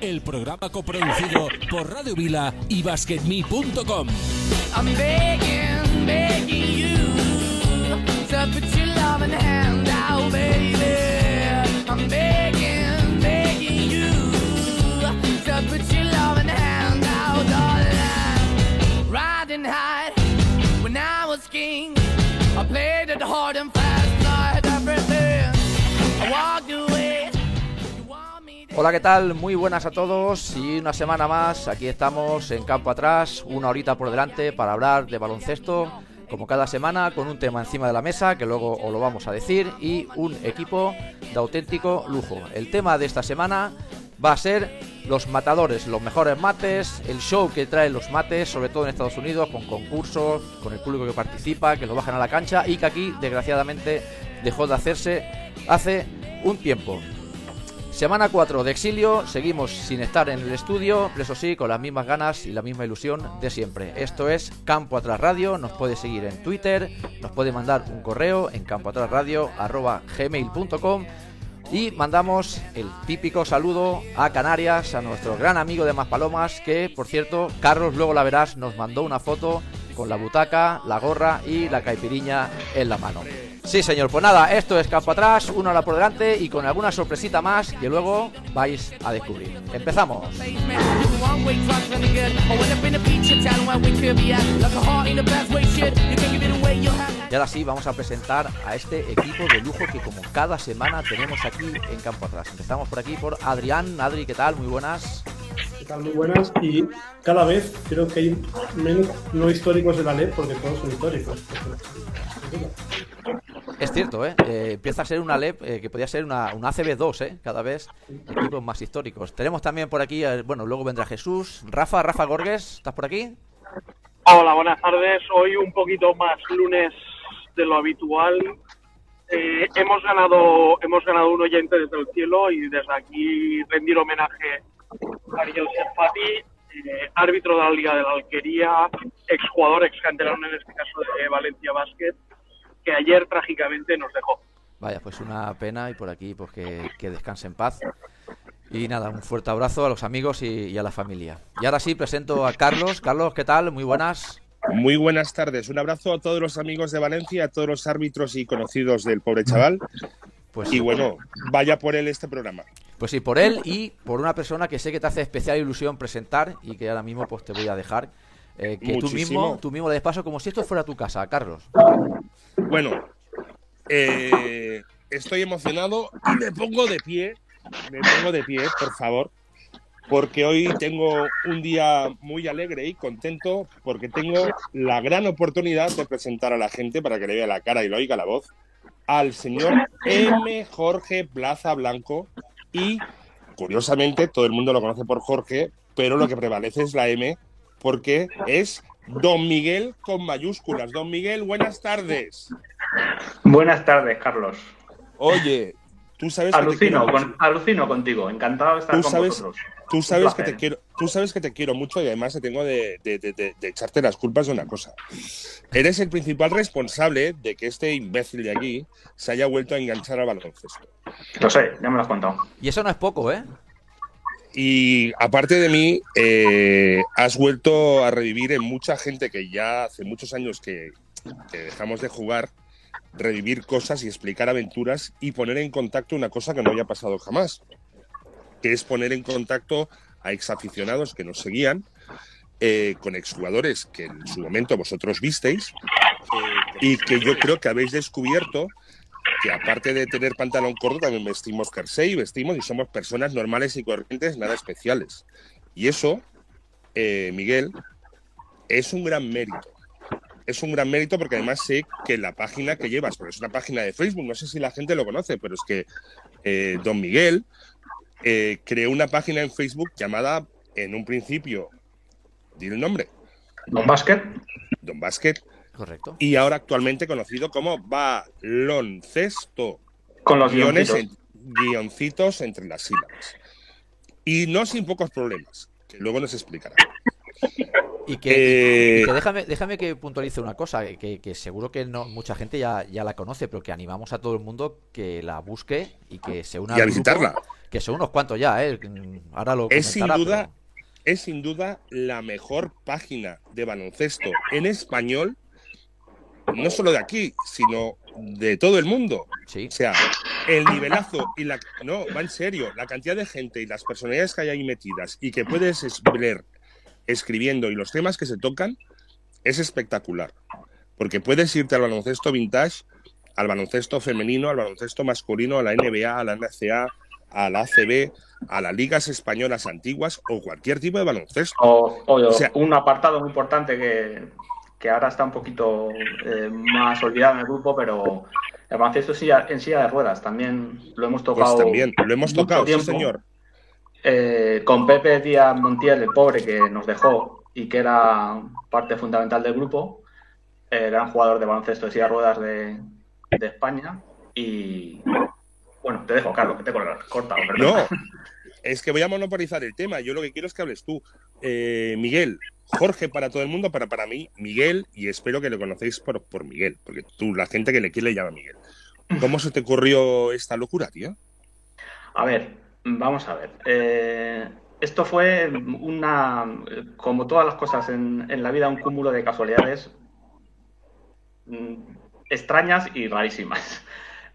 El programa coproducido por Radio Vila y BasketMe.com. Hola, ¿qué tal? Muy buenas a todos y una semana más. Aquí estamos en campo atrás, una horita por delante para hablar de baloncesto, como cada semana, con un tema encima de la mesa que luego os lo vamos a decir y un equipo de auténtico lujo. El tema de esta semana va a ser los matadores, los mejores mates, el show que traen los mates, sobre todo en Estados Unidos, con concursos, con el público que participa, que lo bajan a la cancha y que aquí, desgraciadamente, dejó de hacerse hace un tiempo. Semana 4 de exilio, seguimos sin estar en el estudio, pero eso sí, con las mismas ganas y la misma ilusión de siempre. Esto es Campo Atrás Radio, nos puede seguir en Twitter, nos puede mandar un correo en campoatrasradio.gmail.com y mandamos el típico saludo a Canarias, a nuestro gran amigo de Maspalomas, que por cierto, Carlos, luego la verás, nos mandó una foto con la butaca, la gorra y la caipiriña en la mano. Sí, señor, pues nada, esto es campo atrás, una hora por delante y con alguna sorpresita más que luego vais a descubrir. Empezamos. Y ahora sí, vamos a presentar a este equipo de lujo que como cada semana tenemos aquí en campo atrás. Empezamos por aquí por Adrián. Adri, ¿qué tal? Muy buenas. ¿Qué tal? Muy buenas. Y cada vez creo que hay menos no históricos de la LED porque todos son históricos. Es cierto, ¿eh? Eh, empieza a ser una LEP eh, que podría ser una, una ACB2, ¿eh? Cada vez equipos más históricos. Tenemos también por aquí, eh, bueno, luego vendrá Jesús. Rafa, Rafa Gorges, ¿estás por aquí? Hola, buenas tardes. Hoy un poquito más lunes de lo habitual. Eh, hemos ganado hemos ganado un oyente desde el cielo y desde aquí rendir homenaje a Ariel Serfati, árbitro de la Liga de la Alquería, exjugador, ex canterano en este caso de Valencia Basket, que ayer trágicamente nos dejó. Vaya, pues una pena y por aquí pues que, que descanse en paz. Y nada, un fuerte abrazo a los amigos y, y a la familia. Y ahora sí, presento a Carlos. Carlos, ¿qué tal? Muy buenas. Muy buenas tardes. Un abrazo a todos los amigos de Valencia, a todos los árbitros y conocidos del pobre chaval. Pues Y bueno, vaya por él este programa. Pues sí, por él y por una persona que sé que te hace especial ilusión presentar y que ahora mismo pues te voy a dejar eh, que tú mismo, tú mismo le des paso como si esto fuera tu casa, Carlos. Bueno, eh, estoy emocionado y me pongo de pie. Me pongo de pie, por favor. Porque hoy tengo un día muy alegre y contento porque tengo la gran oportunidad de presentar a la gente para que le vea la cara y le oiga la voz al señor M. Jorge Plaza Blanco y curiosamente todo el mundo lo conoce por Jorge, pero lo que prevalece es la M porque es Don Miguel con mayúsculas. Don Miguel, buenas tardes. Buenas tardes, Carlos. Oye, tú sabes que te Alucino, quiero con- mucho. alucino contigo. Encantado de estar Tú con sabes- vosotros. Tú sabes que te quiero, tú sabes que te quiero mucho y además te tengo de, de- de- de- de echarte las culpas de una cosa. Eres el principal responsable de que este imbécil de aquí se haya vuelto a enganchar al baloncesto. Lo sé, ya me lo has contado. Y eso no es poco, ¿eh? Y aparte de mí, eh, has vuelto a revivir en mucha gente que ya hace muchos años que, dejamos de jugar, revivir cosas y explicar aventuras y poner en contacto una cosa que no había pasado jamás, que es poner en contacto a exaficionados que nos seguían, eh, con exjugadores que en su momento vosotros visteis eh, y que yo creo que habéis descubierto que aparte de tener pantalón corto también vestimos jersey, vestimos y somos personas normales y corrientes, nada especiales. Y eso, eh, Miguel, es un gran mérito. Es un gran mérito porque además sé que la página que llevas, porque es una página de Facebook, no sé si la gente lo conoce, pero es que eh, Don Miguel eh, creó una página en Facebook llamada, en un principio, di el nombre, Don Basket, Don Basket, Correcto. y ahora actualmente conocido como Baloncesto. con los guiones, guioncitos. en- guioncitos entre las sílabas. Y no sin pocos problemas, que luego nos explicará. Y que, Eh, y que déjame, déjame que puntualice una cosa, que, que seguro que no mucha gente ya, ya la conoce, pero que animamos a todo el mundo que la busque y que se una Y a grupo, visitarla. que son unos cuantos ya, ¿eh? Ahora lo Es sin duda, pero- es sin duda la mejor página de baloncesto en español, no solo de aquí, sino de todo el mundo. Sí. O sea, el nivelazo y la no, va en serio, la cantidad de gente y las personalidades que hay ahí metidas y que puedes es- ver escribiendo y los temas que se tocan es espectacular. Porque puedes irte al baloncesto vintage, al baloncesto femenino, al baloncesto masculino, a la NBA, a la NCA, a la ACB, a las ligas españolas antiguas o cualquier tipo de baloncesto. O, o- O sea- un apartado muy importante que, que ahora está un poquito eh, más olvidado en el grupo, pero el baloncesto silla- en silla de ruedas también lo hemos Pues tocado. también, lo hemos tocado, sí tiempo. señor. Eh, con Pepe Díaz Montiel, el pobre que nos dejó y que era parte fundamental del grupo, eh, gran jugador de baloncesto de silla de ruedas de, de España. Y bueno, te dejo, Carlos, que te he cortado. perdón. No, es que voy a monopolizar el tema. Yo lo que quiero es que hables tú. Eh, Miguel, Jorge para todo el mundo, para, mí, Miguel, y espero que lo conocéis por, por Miguel, porque tú, la gente que le quiere, le llama Miguel. ¿Cómo se te ocurrió esta locura, tío? A ver, vamos a ver. Eh, esto fue una, como todas las cosas en, en la vida, un cúmulo de casualidades mm, extrañas y rarísimas.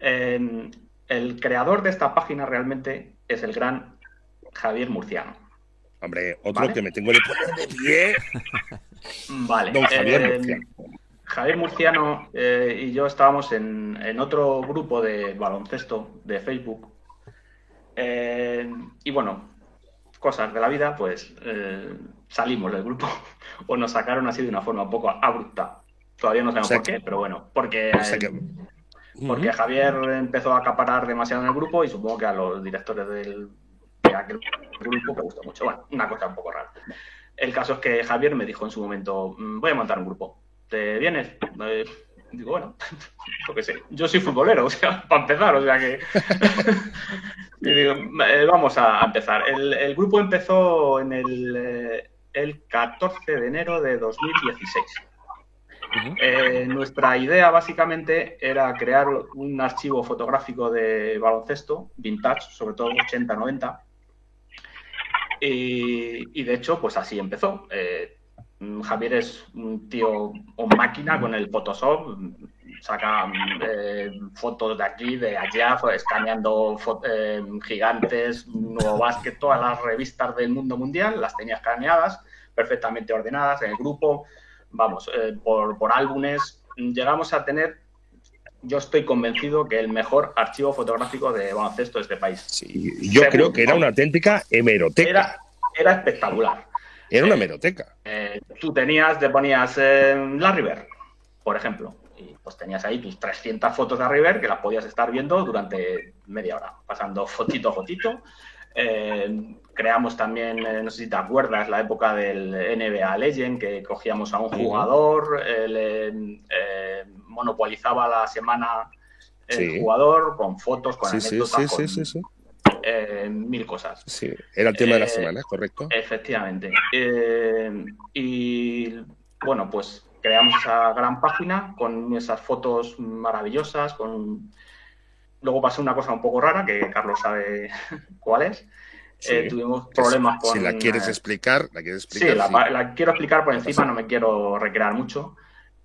Eh, el creador de esta página realmente es el gran Javier Murciano. Hombre, otro Vale. que me tengo que poner de pie. Vale. Don Javier eh, Murciano. Javier Murciano eh, y yo estábamos en, en otro grupo de baloncesto de Facebook. Eh, y bueno, cosas de la vida, pues eh, salimos del grupo o nos sacaron así de una forma un poco abrupta. Todavía no sabemos O sea por qué, pero bueno, porque, O sea que- porque Javier empezó a acaparar demasiado en el grupo y supongo que a los directores del, aquel grupo le gustó mucho. Bueno, una cosa un poco rara. El caso es que Javier me dijo en su momento, "Mm, voy a montar un grupo. ¿Te vienes? Eh, digo, bueno, yo qué sé. Yo soy futbolero, o sea, para empezar, o sea que... y digo, "Eh, vamos a empezar. El, el grupo empezó en el, eh, el 14 de enero de 2016. Eh, nuestra idea básicamente era crear un archivo fotográfico de baloncesto, vintage, sobre todo 80-90. Y, de hecho, pues así empezó. Eh, Javier es un tío o máquina con el Photoshop, saca eh, fotos de aquí, de allá, escaneando eh, gigantes, nuevo básquet, todas las revistas del mundo mundial, las tenía escaneadas, perfectamente ordenadas en el grupo, vamos, eh, por, por álbumes. Llegamos a tener, yo estoy convencido que el mejor archivo fotográfico de baloncesto de este país. Sí, yo creo que era una auténtica hemeroteca. Era, era espectacular. Era una hemeroteca. Eh, tú tenías, te ponías eh, la River, por ejemplo, y pues tenías ahí tus 300 fotos de la River que las podías estar viendo durante media hora, pasando fotito a fotito. Eh, creamos también, eh, no sé si te acuerdas, la época del NBA Legend, que cogíamos a un jugador, eh, le eh, monopolizaba la semana el Sí. jugador con fotos, con anécdotas, sí, sí, con sí, sí. eh, mil cosas. Sí, era el tema de la Eh, semana, correcto. Efectivamente. Eh, y bueno, pues creamos esa gran página con esas fotos maravillosas. Con... Luego pasó una cosa un poco rara, que Carlos sabe cuál es. Sí. Tuvimos problemas con... Si la quieres explicar, la quieres explicar. sí. la quiero explicar por encima, no me quiero recrear mucho.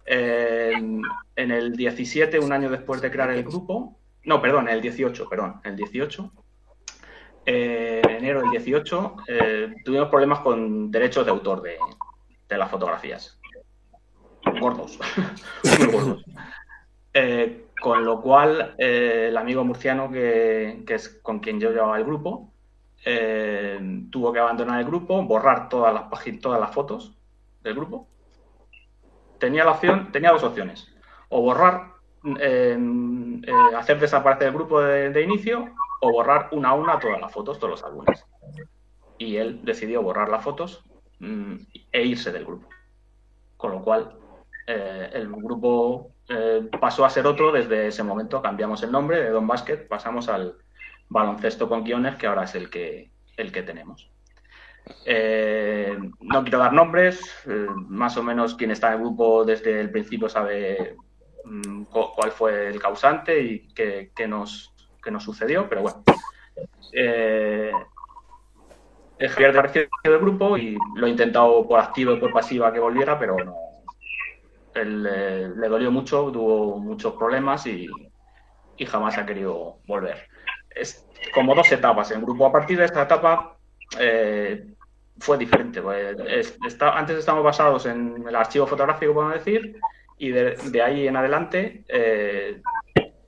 En el 17, un año después de crear el grupo, no, perdón, el 18, perdón, el 18, eh, en enero del 18, eh, tuvimos problemas con derechos de autor de, las fotografías. Gordos, muy gordos. Eh, con lo cual, el amigo murciano, que, es con quien yo llevaba el grupo, tuvo que abandonar el grupo, borrar todas las páginas, todas las fotos del grupo. Tenía la opción, tenía dos opciones: o borrar, eh, eh, hacer desaparecer el grupo de, inicio, o borrar una a una todas las fotos, todos los álbumes. Y él decidió borrar las fotos mm, e irse del grupo. Con lo cual, eh, el grupo pasó a ser otro. Desde ese momento cambiamos el nombre de Don Basket, pasamos al baloncesto con guiones, que ahora es el que, el que tenemos. Eh, no quiero dar nombres, eh, más o menos quien está en el grupo desde el principio sabe mm, cu- cuál fue el causante y qué, nos, qué nos sucedió, pero bueno. Eh, Javier desapareció del grupo y lo he intentado por activa y por pasiva que volviera, pero no. Eh, le dolió mucho, tuvo muchos problemas y, jamás ha querido volver. Es como dos etapas. En grupo, a partir de esta etapa, fue diferente. pues, es- está- antes estábamos basados en el archivo fotográfico, podemos decir, y de, de ahí en adelante eh,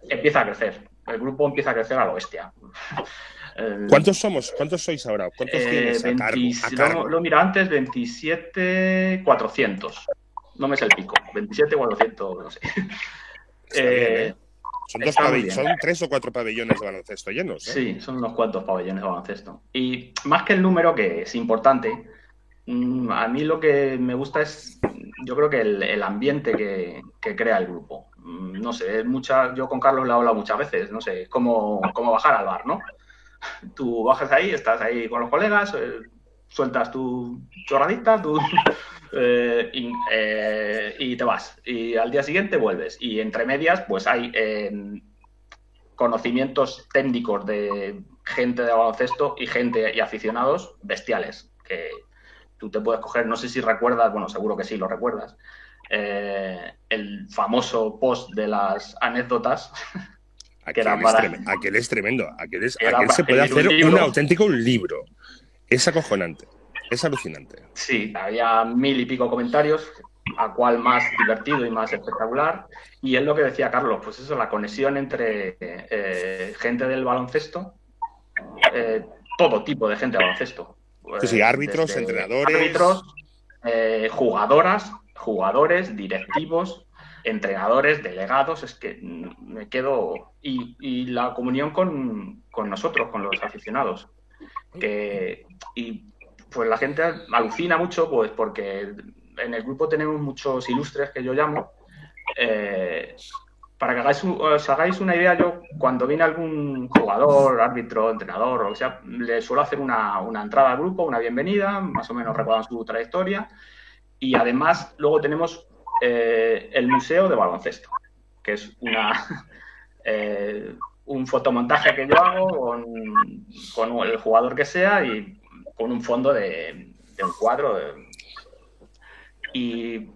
empieza a crecer. El grupo empieza a crecer a lo bestia. El- ¿Cuántos somos? ¿Cuántos sois ahora? ¿Cuántos eh, tienes a cargo? 20 A lo, cargo? lo mira antes, 27, 400. No me sé el pico. 27, 400, no sé. Eh, ¿eh? Son, dos tres o cuatro pabellones de baloncesto llenos. Sí, son unos cuantos pabellones de baloncesto. Y más que el número, que es importante, mm, a mí lo que me gusta es, yo creo que el, el ambiente que, que crea el grupo. Mm, No sé, es mucha, yo con Carlos le he hablado muchas veces, no sé, es como, como bajar al bar, ¿no? Tú bajas ahí, estás ahí con los colegas, eh, sueltas tu chorradita, tú, eh, y, eh, y te vas. Y al día siguiente vuelves. Y entre medias, pues hay eh, conocimientos técnicos de gente de baloncesto y gente y aficionados bestiales. Que tú te puedes coger, no sé si recuerdas, bueno, seguro que sí lo recuerdas, el famoso post de las anécdotas. que Aquel, es tremendo, aquel es tremendo. Aquel, es- Era aquel se puede hacer un auténtico libro. Es acojonante. Es alucinante. Sí, había mil y pico comentarios, a cuál más divertido y más espectacular. Y es lo que decía Carlos, pues eso, la conexión entre eh, gente del baloncesto, eh, todo tipo de gente de baloncesto. Sí, sí, Eh, árbitros, desde entrenadores. árbitros, eh, jugadoras, jugadores, directivos, entrenadores, delegados, es que me quedo... Y, y la comunión con, con nosotros, con los aficionados. Que, y pues la gente alucina mucho, pues porque en el grupo tenemos muchos ilustres que yo llamo. Eh, para que hagáis, os hagáis una idea, yo cuando viene algún jugador, árbitro, entrenador o sea, le suelo hacer una, una entrada al grupo, una bienvenida, más o menos recuerdan su trayectoria. Y además, luego tenemos eh, el Museo de Baloncesto, que es una, eh, un fotomontaje que yo hago con, con el jugador que sea y con un fondo de, de un cuadro. de- y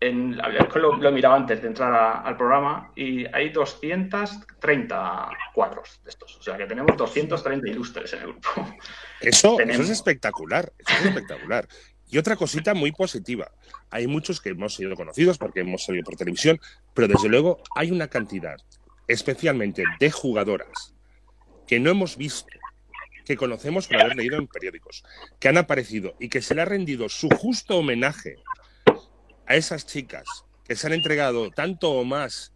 en, lo, lo he mirado antes de entrar a- al programa y hay 230 cuadros de estos. O sea que tenemos 230 ilustres en el grupo. Eso, eso es espectacular. Eso es espectacular. Y otra cosita muy positiva. Hay muchos que hemos sido conocidos porque hemos salido por televisión, pero desde luego hay una cantidad, especialmente de jugadoras, que no hemos visto, que conocemos por haber leído en periódicos, que han aparecido y que se le ha rendido su justo homenaje a esas chicas que se han entregado tanto o más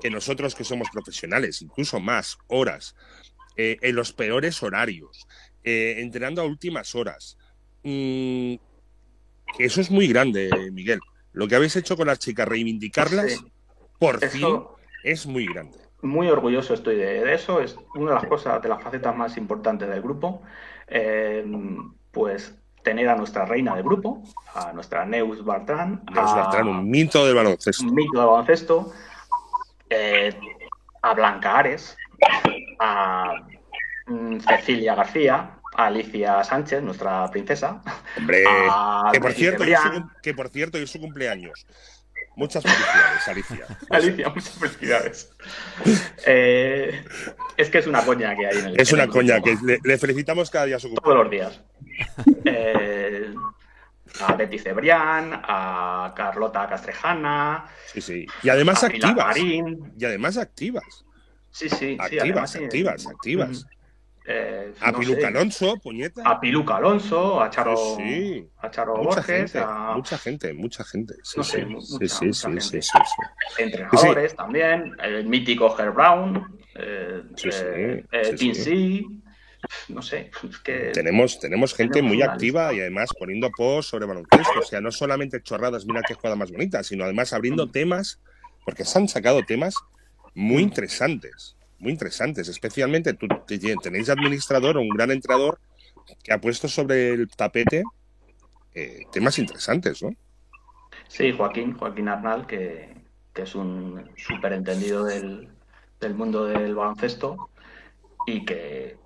que nosotros que somos profesionales, incluso más horas, eh, en los peores horarios, eh, entrenando a últimas horas. Mm, eso es muy grande, Miguel. Lo que habéis hecho con las chicas, reivindicarlas, Sí. por Eso- fin, es muy grande. Muy orgulloso estoy de, de eso. Es una de las cosas, de las facetas más importantes del grupo. Eh, pues tener a nuestra reina del grupo, a nuestra Neus Bartrán, Nos a Bertrán, un mito del baloncesto. un mito de baloncesto, eh, a Blanca Ares, a mm, Cecilia García, a Alicia Sánchez, nuestra princesa, Hombre, que por cierto, que por cierto, es su cumpleaños. Muchas felicidades, Alicia. Alicia, muchas felicidades. Eh, es que es una coña que hay en el Es en una el coña, grupo. que le, le felicitamos cada día a su cumpleaños. todos los días. Eh, a Betty Cebrián, a Carlota Castrejana, Sí, sí. Y además a activas. Marín. Y además activas. Sí, sí, sí. Activas, sí. activas, activas. Eh, A no Piluca Alonso, puñeta. A Piluca Alonso, a Charo, Sí, a Charo Mucha Borges, gente, a mucha gente, mucha gente. Sí, No sé, sí, mu- sí, mucha- sí, mucha sí, gente. sí, sí, sí. entrenadores también, el mítico Herb Brown, eh, sí, eh. Tim C. No sé, es que Tenemos, tenemos gente Tenemos muy activa lista. y además poniendo posts sobre baloncesto. O sea, no solamente chorradas, mira qué jugada más bonita, sino además abriendo Mm. temas, porque se han sacado temas muy interesantes, muy interesantes. Especialmente tú te- tenéis administrador o un gran entrenador que ha puesto sobre el tapete eh, temas interesantes, ¿no? Sí, Joaquín, Joaquín Arnal, que, que es un súper entendido del, del mundo del baloncesto y que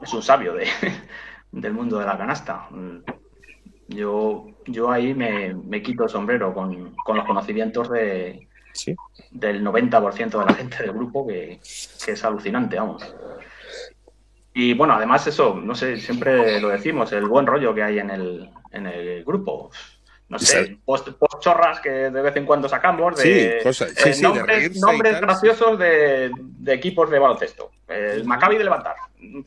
es un sabio de, del mundo de la canasta. Yo, yo ahí me, me quito el sombrero con, con los conocimientos de, Sí. del 90% de la gente del grupo, que, que es alucinante, vamos. Y bueno, además eso, no sé, siempre lo decimos, el buen rollo que hay en el, en el grupo. No sé, post, post chorras que de vez en cuando sacamos de Sí, sí, eh, de nombres, graciosos de, de equipos de baloncesto. El Maccabi de levantar.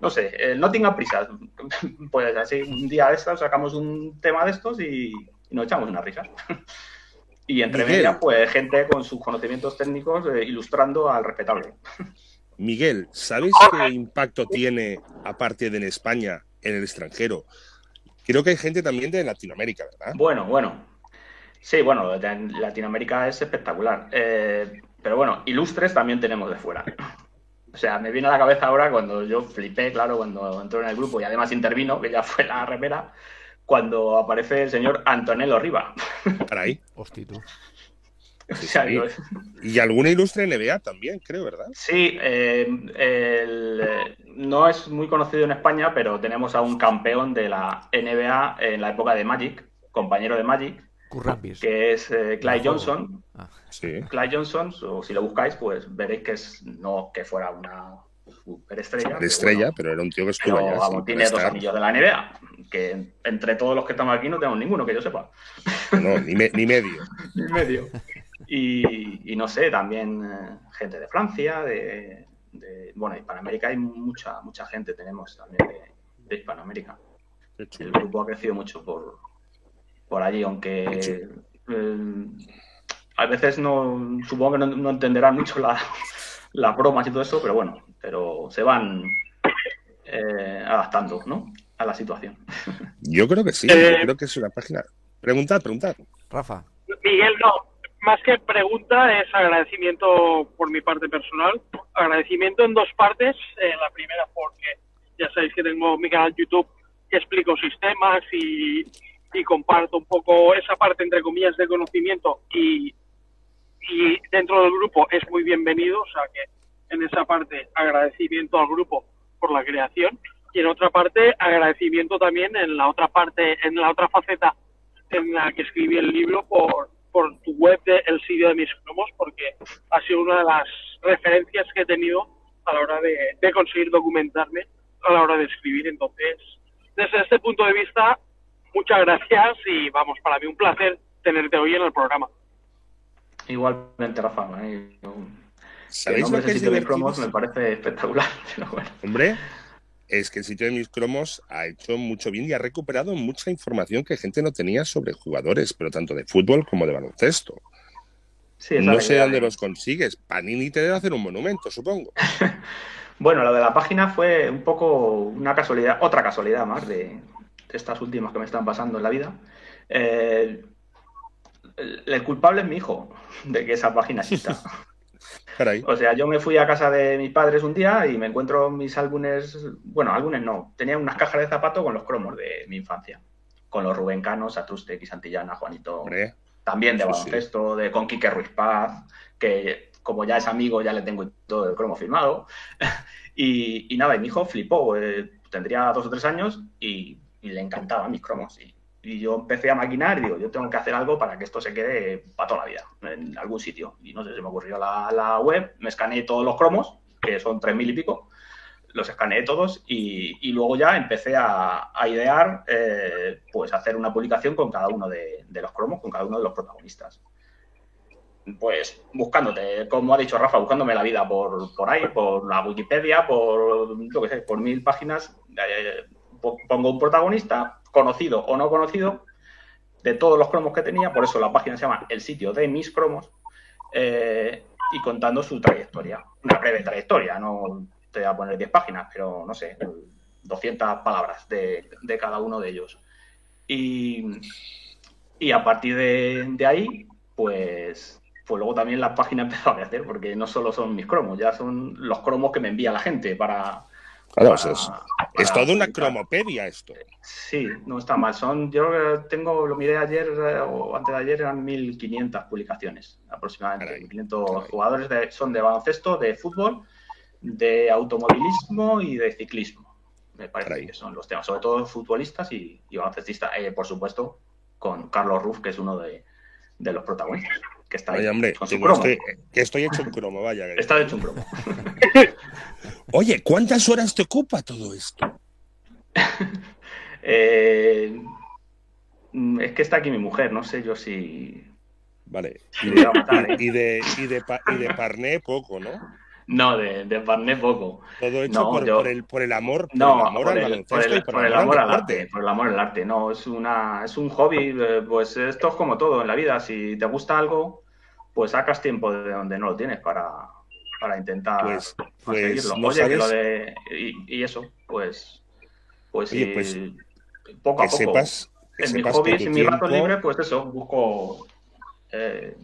No sé, el Nottingham Prisas. Pues así, un día de estos sacamos un tema de estos y, y nos echamos unas risas. Y entre Miguel. medias, pues gente con sus conocimientos técnicos eh, ilustrando al respetable. Miguel, ¿sabes qué impacto tiene, aparte de en España, en el extranjero? Creo que hay gente también de Latinoamérica, ¿verdad? Bueno, bueno. Sí, bueno, en Latinoamérica es espectacular. Eh, pero bueno, ilustres también tenemos de fuera. O sea, me viene a la cabeza ahora cuando yo flipé, claro, cuando entró en el grupo y además intervino, que ya fue la remera, cuando aparece el señor Antonello Riva. Para ahí. Hosti, tú. Sí. Y alguna ilustre NBA también, creo, ¿verdad? Sí, eh, el, eh, no es muy conocido en España, pero tenemos a un campeón de la NBA en la época de Magic, compañero de Magic, Currambis. que es eh, Clyde Juego. Johnson. Ah, Sí. Clyde Johnson, o si lo buscáis, pues veréis que es no que fuera una superestrella. De estrella, pero, pero era un tío que bueno, estuvo pero, allá. vamos, tiene dos anillos de la NBA, que entre todos los que estamos aquí no tenemos ninguno que yo sepa. No, ni, me- ni medio. Ni medio. Y, y no sé, también eh, gente de Francia, de, de- bueno, Hispanoamérica hay mucha, mucha gente tenemos también de, de Hispanoamérica. El grupo ha crecido mucho por, por allí, aunque eh, a veces no, supongo que no, no entenderán mucho la- las bromas y todo eso, pero bueno, pero se van eh, adaptando, ¿no? A la situación. Yo creo que sí, Eh, yo creo que es una página. Preguntad, preguntad. Rafa. Miguel, no. Más que pregunta, es agradecimiento por mi parte personal. Agradecimiento en dos partes. Eh, la primera, porque ya sabéis que tengo mi canal YouTube que explico sistemas y, y comparto un poco esa parte, entre comillas, de conocimiento. Y, y dentro del grupo es muy bienvenido. O sea que en esa parte, agradecimiento al grupo por la creación. Y en otra parte, agradecimiento también en la otra parte, en la otra faceta en la que escribí el libro por, por tu web de El sitio de mis cromos, porque ha sido una de las referencias que he tenido a la hora de, de conseguir documentarme, a la hora de escribir. Entonces, desde este punto de vista, muchas gracias y vamos, para mí un placer tenerte hoy en el programa. Igualmente, Rafa, ¿eh? ¿Sabéis lo que es Sitio de cromos me parece espectacular, pero bueno. Hombre, es que el sitio de mis cromos ha hecho mucho bien y ha recuperado mucha información que gente no tenía sobre jugadores, pero tanto de fútbol como de baloncesto. Sí, No sé dónde de- los consigues. Panini te debe hacer un monumento, supongo. Bueno, lo de la página fue un poco una casualidad, otra casualidad más de, de estas últimas que me están pasando en la vida. Eh, el, el culpable es mi hijo de que esa página exista. Caray. O sea, yo me fui a casa de mis padres un día y me encuentro mis álbumes, bueno, álbumes no, tenía unas cajas de zapato con los cromos de mi infancia, con los Rubén Cano, Satrustek y Santillana, Juanito, Hombre, también de Sí, sí. baloncesto, de con Quique Ruiz Paz, que como ya es amigo ya le tengo todo el cromo firmado. y, y nada, y mi hijo flipó, eh, tendría dos o tres años y, y le encantaban mis cromos. Y, y yo empecé a maquinar y digo, yo tengo que hacer algo para que esto se quede para toda la vida, en algún sitio. Y no sé, se me ocurrió la, la web, me escaneé todos los cromos, que son tres mil y pico, los escaneé todos y, y luego ya empecé a, a idear, eh, pues hacer una publicación con cada uno de, de los cromos, con cada uno de los protagonistas. Pues buscándote, como ha dicho Rafa, buscándome la vida por, por ahí, por la Wikipedia, por, yo qué sé, por mil páginas, eh, po- pongo un protagonista, conocido o no conocido, de todos los cromos que tenía, por eso la página se llama El sitio de mis cromos, eh, y contando su trayectoria. Una breve trayectoria, no te voy a poner 10 páginas, pero no sé, 200 palabras de, de cada uno de ellos. Y, y a partir de, ahí, pues, pues luego también la página empezó a crecer, porque no solo son mis cromos, ya son los cromos que me envía la gente para, Claro, es, para es toda una cromopedia esto. Sí, no está mal. Son, yo tengo, lo miré ayer eh, o antes de ayer, eran 1.500 publicaciones aproximadamente. Caray, 1.500 caray. jugadores de- son de baloncesto, de fútbol, de automovilismo y de ciclismo. Me parece Caray. que son los temas, sobre todo futbolistas y, y baloncestistas. Eh, por supuesto, con Carlos Ruff, que es uno de, de los protagonistas, que está ahí Oye, hombre, con su digo, cromo. estoy, que estoy hecho un cromo, vaya. Está hecho un cromo. Oye, ¿cuántas horas te ocupa todo esto? Eh, mm, es que está aquí mi mujer, no sé yo si... Vale. Y de, matar, ¿eh? y, de, y de, y de parné poco, ¿no? No, de, de Barnet poco. Todo hecho No, por, yo- por el, por el amor, por No, el amor por al el, baloncesto por el- por, el el amor al deporte. arte, por el amor al arte. No, es una, es un hobby, eh, pues esto es como todo en la vida. Si te gusta algo, pues sacas tiempo de donde no lo tienes para, para intentar Pues, pues no Oye, que lo de y, y eso, pues, pues, Oye, sí, pues, poco a que poco. sepas, que en mis sepas hobbies, que tu en mi rato tiempo- libre, pues eso, busco eh,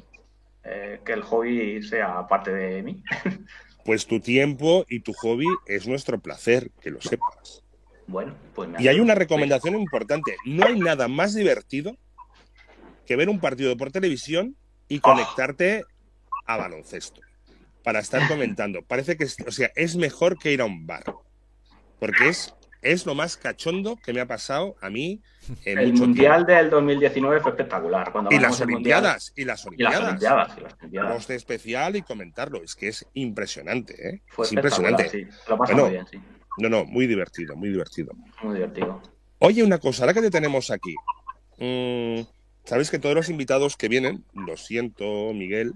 eh, que el hobby sea parte de mí. pues tu tiempo y tu hobby es nuestro placer, que lo sepas. Bueno, pues me Y hay una recomendación importante. No hay nada más divertido que ver un partido por televisión y Oh. conectarte a baloncesto para estar comentando. Parece que es, o sea, es mejor que ir a un bar. Porque es, es lo más cachondo que me ha pasado a mí en El mucho Mundial del 2019 fue espectacular. Cuando. Y las. Olimpiadas, y las Y las Olimpiadas. Olimpiadas. y las Olimpiadas. Post especial y comentarlo. Es que es impresionante, ¿eh? Fue es impresionante. sí. Lo pasa Bueno. muy bien, sí. No, no, muy divertido, muy divertido. Muy divertido. Oye, una cosa, ahora que te tenemos aquí, mm, sabes que todos los invitados que vienen, lo siento, Miguel,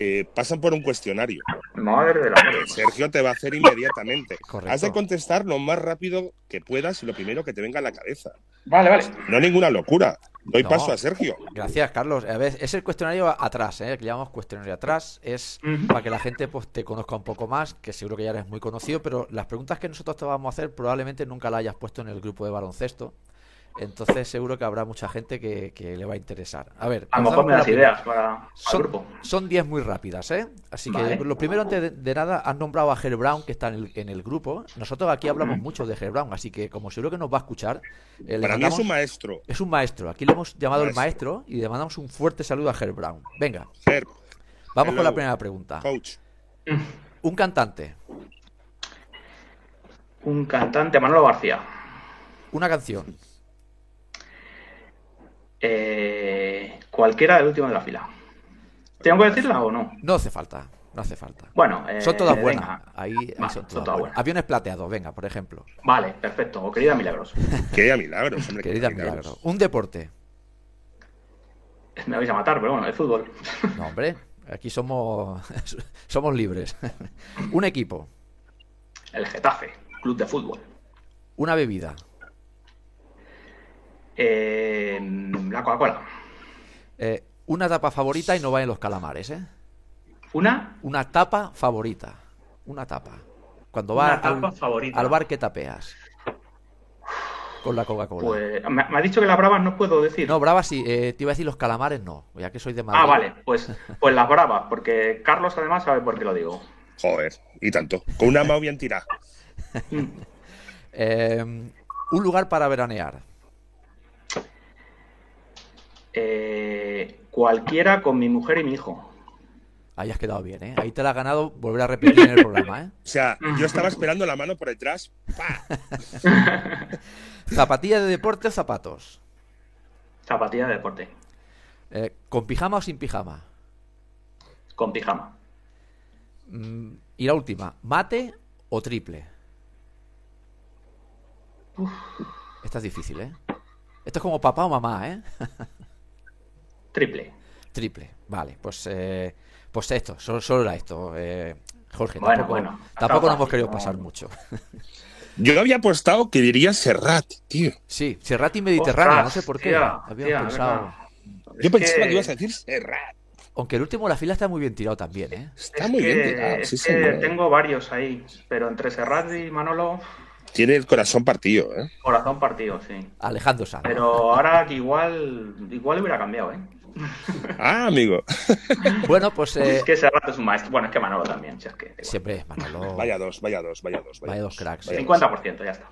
eh, pasan por un cuestionario. Madre de la madre. que Sergio te va a hacer inmediatamente. Correcto. Has de contestar lo más rápido que puedas y lo primero que te venga a la cabeza. Vale, vale. No ninguna locura. Doy No. paso a Sergio. Gracias, Carlos. A ver, es el cuestionario atrás, ¿eh? que llamamos cuestionario atrás. Es para que la gente pues, te conozca un poco más, que seguro que ya eres muy conocido, pero las preguntas que nosotros te vamos a hacer probablemente nunca las hayas puesto en el grupo de baloncesto. Entonces seguro que habrá mucha gente que, que le va a interesar. A ver, A lo mejor me das ideas para el Son- grupo. Son 10 muy rápidas, ¿eh? Así que lo primero, antes de, de nada, has nombrado a Ger Brown, que está en el, en el grupo. Nosotros aquí hablamos mucho de Ger Brown, así que como seguro que nos va a escuchar, eh, le Para mí es un maestro. es un maestro. Aquí le hemos llamado el Maestro. maestro y le mandamos un fuerte saludo a Ger Brown. Venga, Ger, vamos Hello. con la primera pregunta. coach. Un cantante, Un cantante, Manolo García. una canción, Eh, cualquiera del último de la fila. ¿Tengo que decirla o no? no hace falta, no hace falta. Bueno, eh, Son todas buenas. venga. Ahí, ahí Vale, son son todas todas buenas. buenas. Aviones plateados, venga, por ejemplo. Vale, perfecto. O querida Milagros. Querida Milagros, hombre. Querida Milagro. Un deporte. Me vais a matar, pero bueno, el fútbol. No, hombre, aquí somos somos libres. un equipo, El Getafe, club de fútbol. una bebida, Eh, la Coca-Cola. eh, una tapa favorita y no va en los calamares, ¿eh? Una, Una tapa favorita. Una tapa. Cuando una tapa al, favorita. al bar que tapeas. Con la Coca-Cola. Pues, me, me ha dicho que las bravas no puedo decir. No, brava sí. eh, te iba a decir los calamares no. Ya que soy de Madrid. ah, vale, pues, pues las bravas, porque Carlos además sabe por qué lo digo. Joder, y tanto. Con una mano bien tirada. Eh, un lugar para veranear. Eh, cualquiera con mi mujer y mi hijo. Ahí has quedado bien, ¿eh? Ahí te la has ganado volver a repetir en el programa, ¿eh? O sea, yo estaba esperando la mano por detrás. ¡Pa! ¿Zapatilla de deporte o zapatos? Zapatilla de deporte. Eh, ¿Con pijama o sin pijama? Con pijama. Mm, y la última, ¿mate o triple? Esta es difícil, ¿eh? Esto es como papá o mamá, ¿eh? Triple. Triple, vale, pues eh, pues esto, solo, solo era esto. eh, Jorge, Bueno, tampoco, bueno, tampoco nos hemos querido ¿no? pasar mucho. Yo había apostado que diría Serrat, tío. Sí, Serrati Mediterráneo, no sé por qué. tía, tía, pensado. Yo Es pensaba que- que ibas a decir Serrat. Aunque el último de la fila está muy bien tirado también, ¿eh? Está Es muy que- bien tirado, es sí, que señor. tengo varios ahí, pero entre Serrat y Manolo, Tiene el corazón partido, ¿eh? corazón partido, sí. Alejandro Sanz. Pero ahora que igual, igual hubiera cambiado, ¿eh? Ah, amigo. Bueno, pues eh, Es que ese rato es un maestro. Bueno, es que Manolo también. si es que, igual. siempre Manolo. Vaya dos, vaya dos, vaya dos. Vaya dos cracks, vaya dos. 50%, ya está.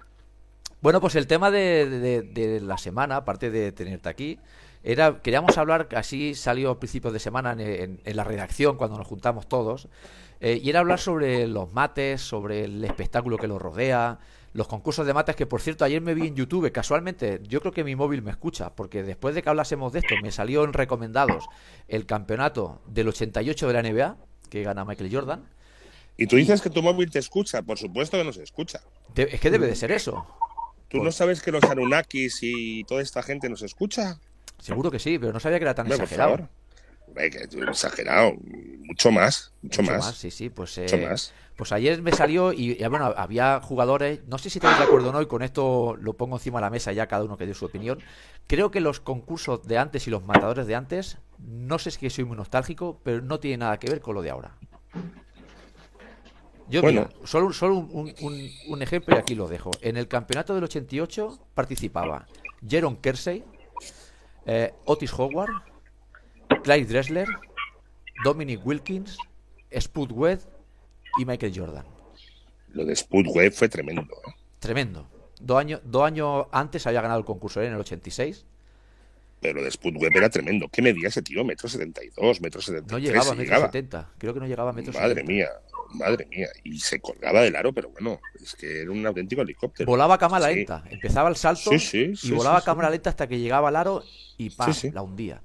Bueno, pues el tema de, de- de la semana, aparte de tenerte aquí, era queríamos hablar, así salió a principios de semana en, en- en la redacción cuando nos juntamos todos, eh, y era hablar sobre los mates, sobre el espectáculo que los rodea, los concursos de mates, que por cierto ayer me vi en YouTube, casualmente, yo creo que mi móvil me escucha, porque después de que hablásemos de esto, me salió en recomendados el campeonato del 88 de la NBA, que gana Michael Jordan. Y tú dices que tu móvil te escucha, por supuesto que no se escucha. Es que debe de ser eso. ¿Tú no sabes que los Anunnakis y toda esta gente nos escucha? Seguro que sí, pero no sabía que era tan Hombre, por exagerado. favor. Hombre, que tú- exagerado. Mucho más, mucho, Mucho más. sí, sí, pues, Mucho eh, más. pues ayer me salió y, y, bueno, había jugadores, no sé si estáis de acuerdo o no, y con esto lo pongo encima de la mesa ya cada uno que dé su opinión. Creo que los concursos de antes y los matadores de antes, no sé si que soy muy nostálgico, pero no tiene nada que ver con lo de ahora. Yo, Bueno. mira, solo, solo un, un- un- un ejemplo y aquí lo dejo. En el campeonato del 88 participaba Jaron Kersey, eh, Otis Howard, Clyde Dressler, Dominic Wilkins, Spud Webb y Michael Jordan. Lo de Spud Web fue tremendo. ¿eh? Tremendo. Dos años, dos años antes había ganado el concurso ¿eh? en el 86. Pero lo de Spud Web era tremendo. ¿Qué medía ese tío? ¿Metro 72? ¿Metro 73? No llegaba a metro 70. Creo que no llegaba a metro Madre 70. mía, madre mía. Y se colgaba del aro, pero bueno, es que era un auténtico helicóptero. Volaba a cámara Sí. lenta. Empezaba el salto Sí, sí, y volaba a cámara lenta hasta que llegaba al aro y ¡pam! La hundía.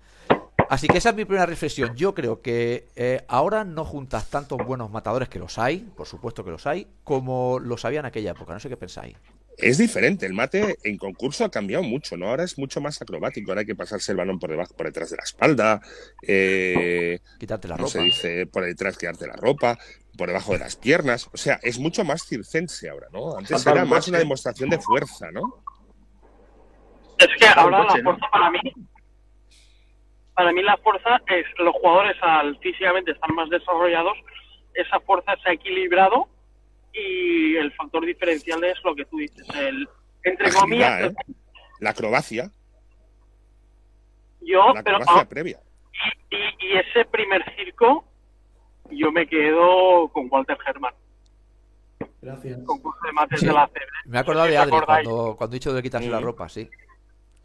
Así que esa es mi primera reflexión. Yo creo que eh, ahora no juntas tantos buenos matadores que los hay, por supuesto que los hay, como los había en aquella época. No sé qué pensáis. Es diferente, el mate en concurso ha cambiado mucho, ¿no? Ahora es mucho más acrobático, ahora hay que pasarse el balón por debajo, por detrás de la espalda, eh, Quitarte la no ropa. se dice por detrás quedarte la ropa, por debajo de las piernas, o sea, es mucho más circense ahora, ¿no? Antes era más una demostración de fuerza, ¿no? Es que ahora la fuerza para mí, para mí la fuerza es los jugadores al físicamente están más desarrollados, esa fuerza se ha equilibrado y el factor diferencial es lo que tú dices, el entre Agilidad, comillas, ¿eh? La acrobacia, yo, la pero acrobacia ah, previa. y, y ese primer circo, yo me quedo con Walter Herman, Gracias. concurso de mates Sí. de la CB. Me he acordado de Adri cuando, cuando he dicho de quitarse la ropa, sí.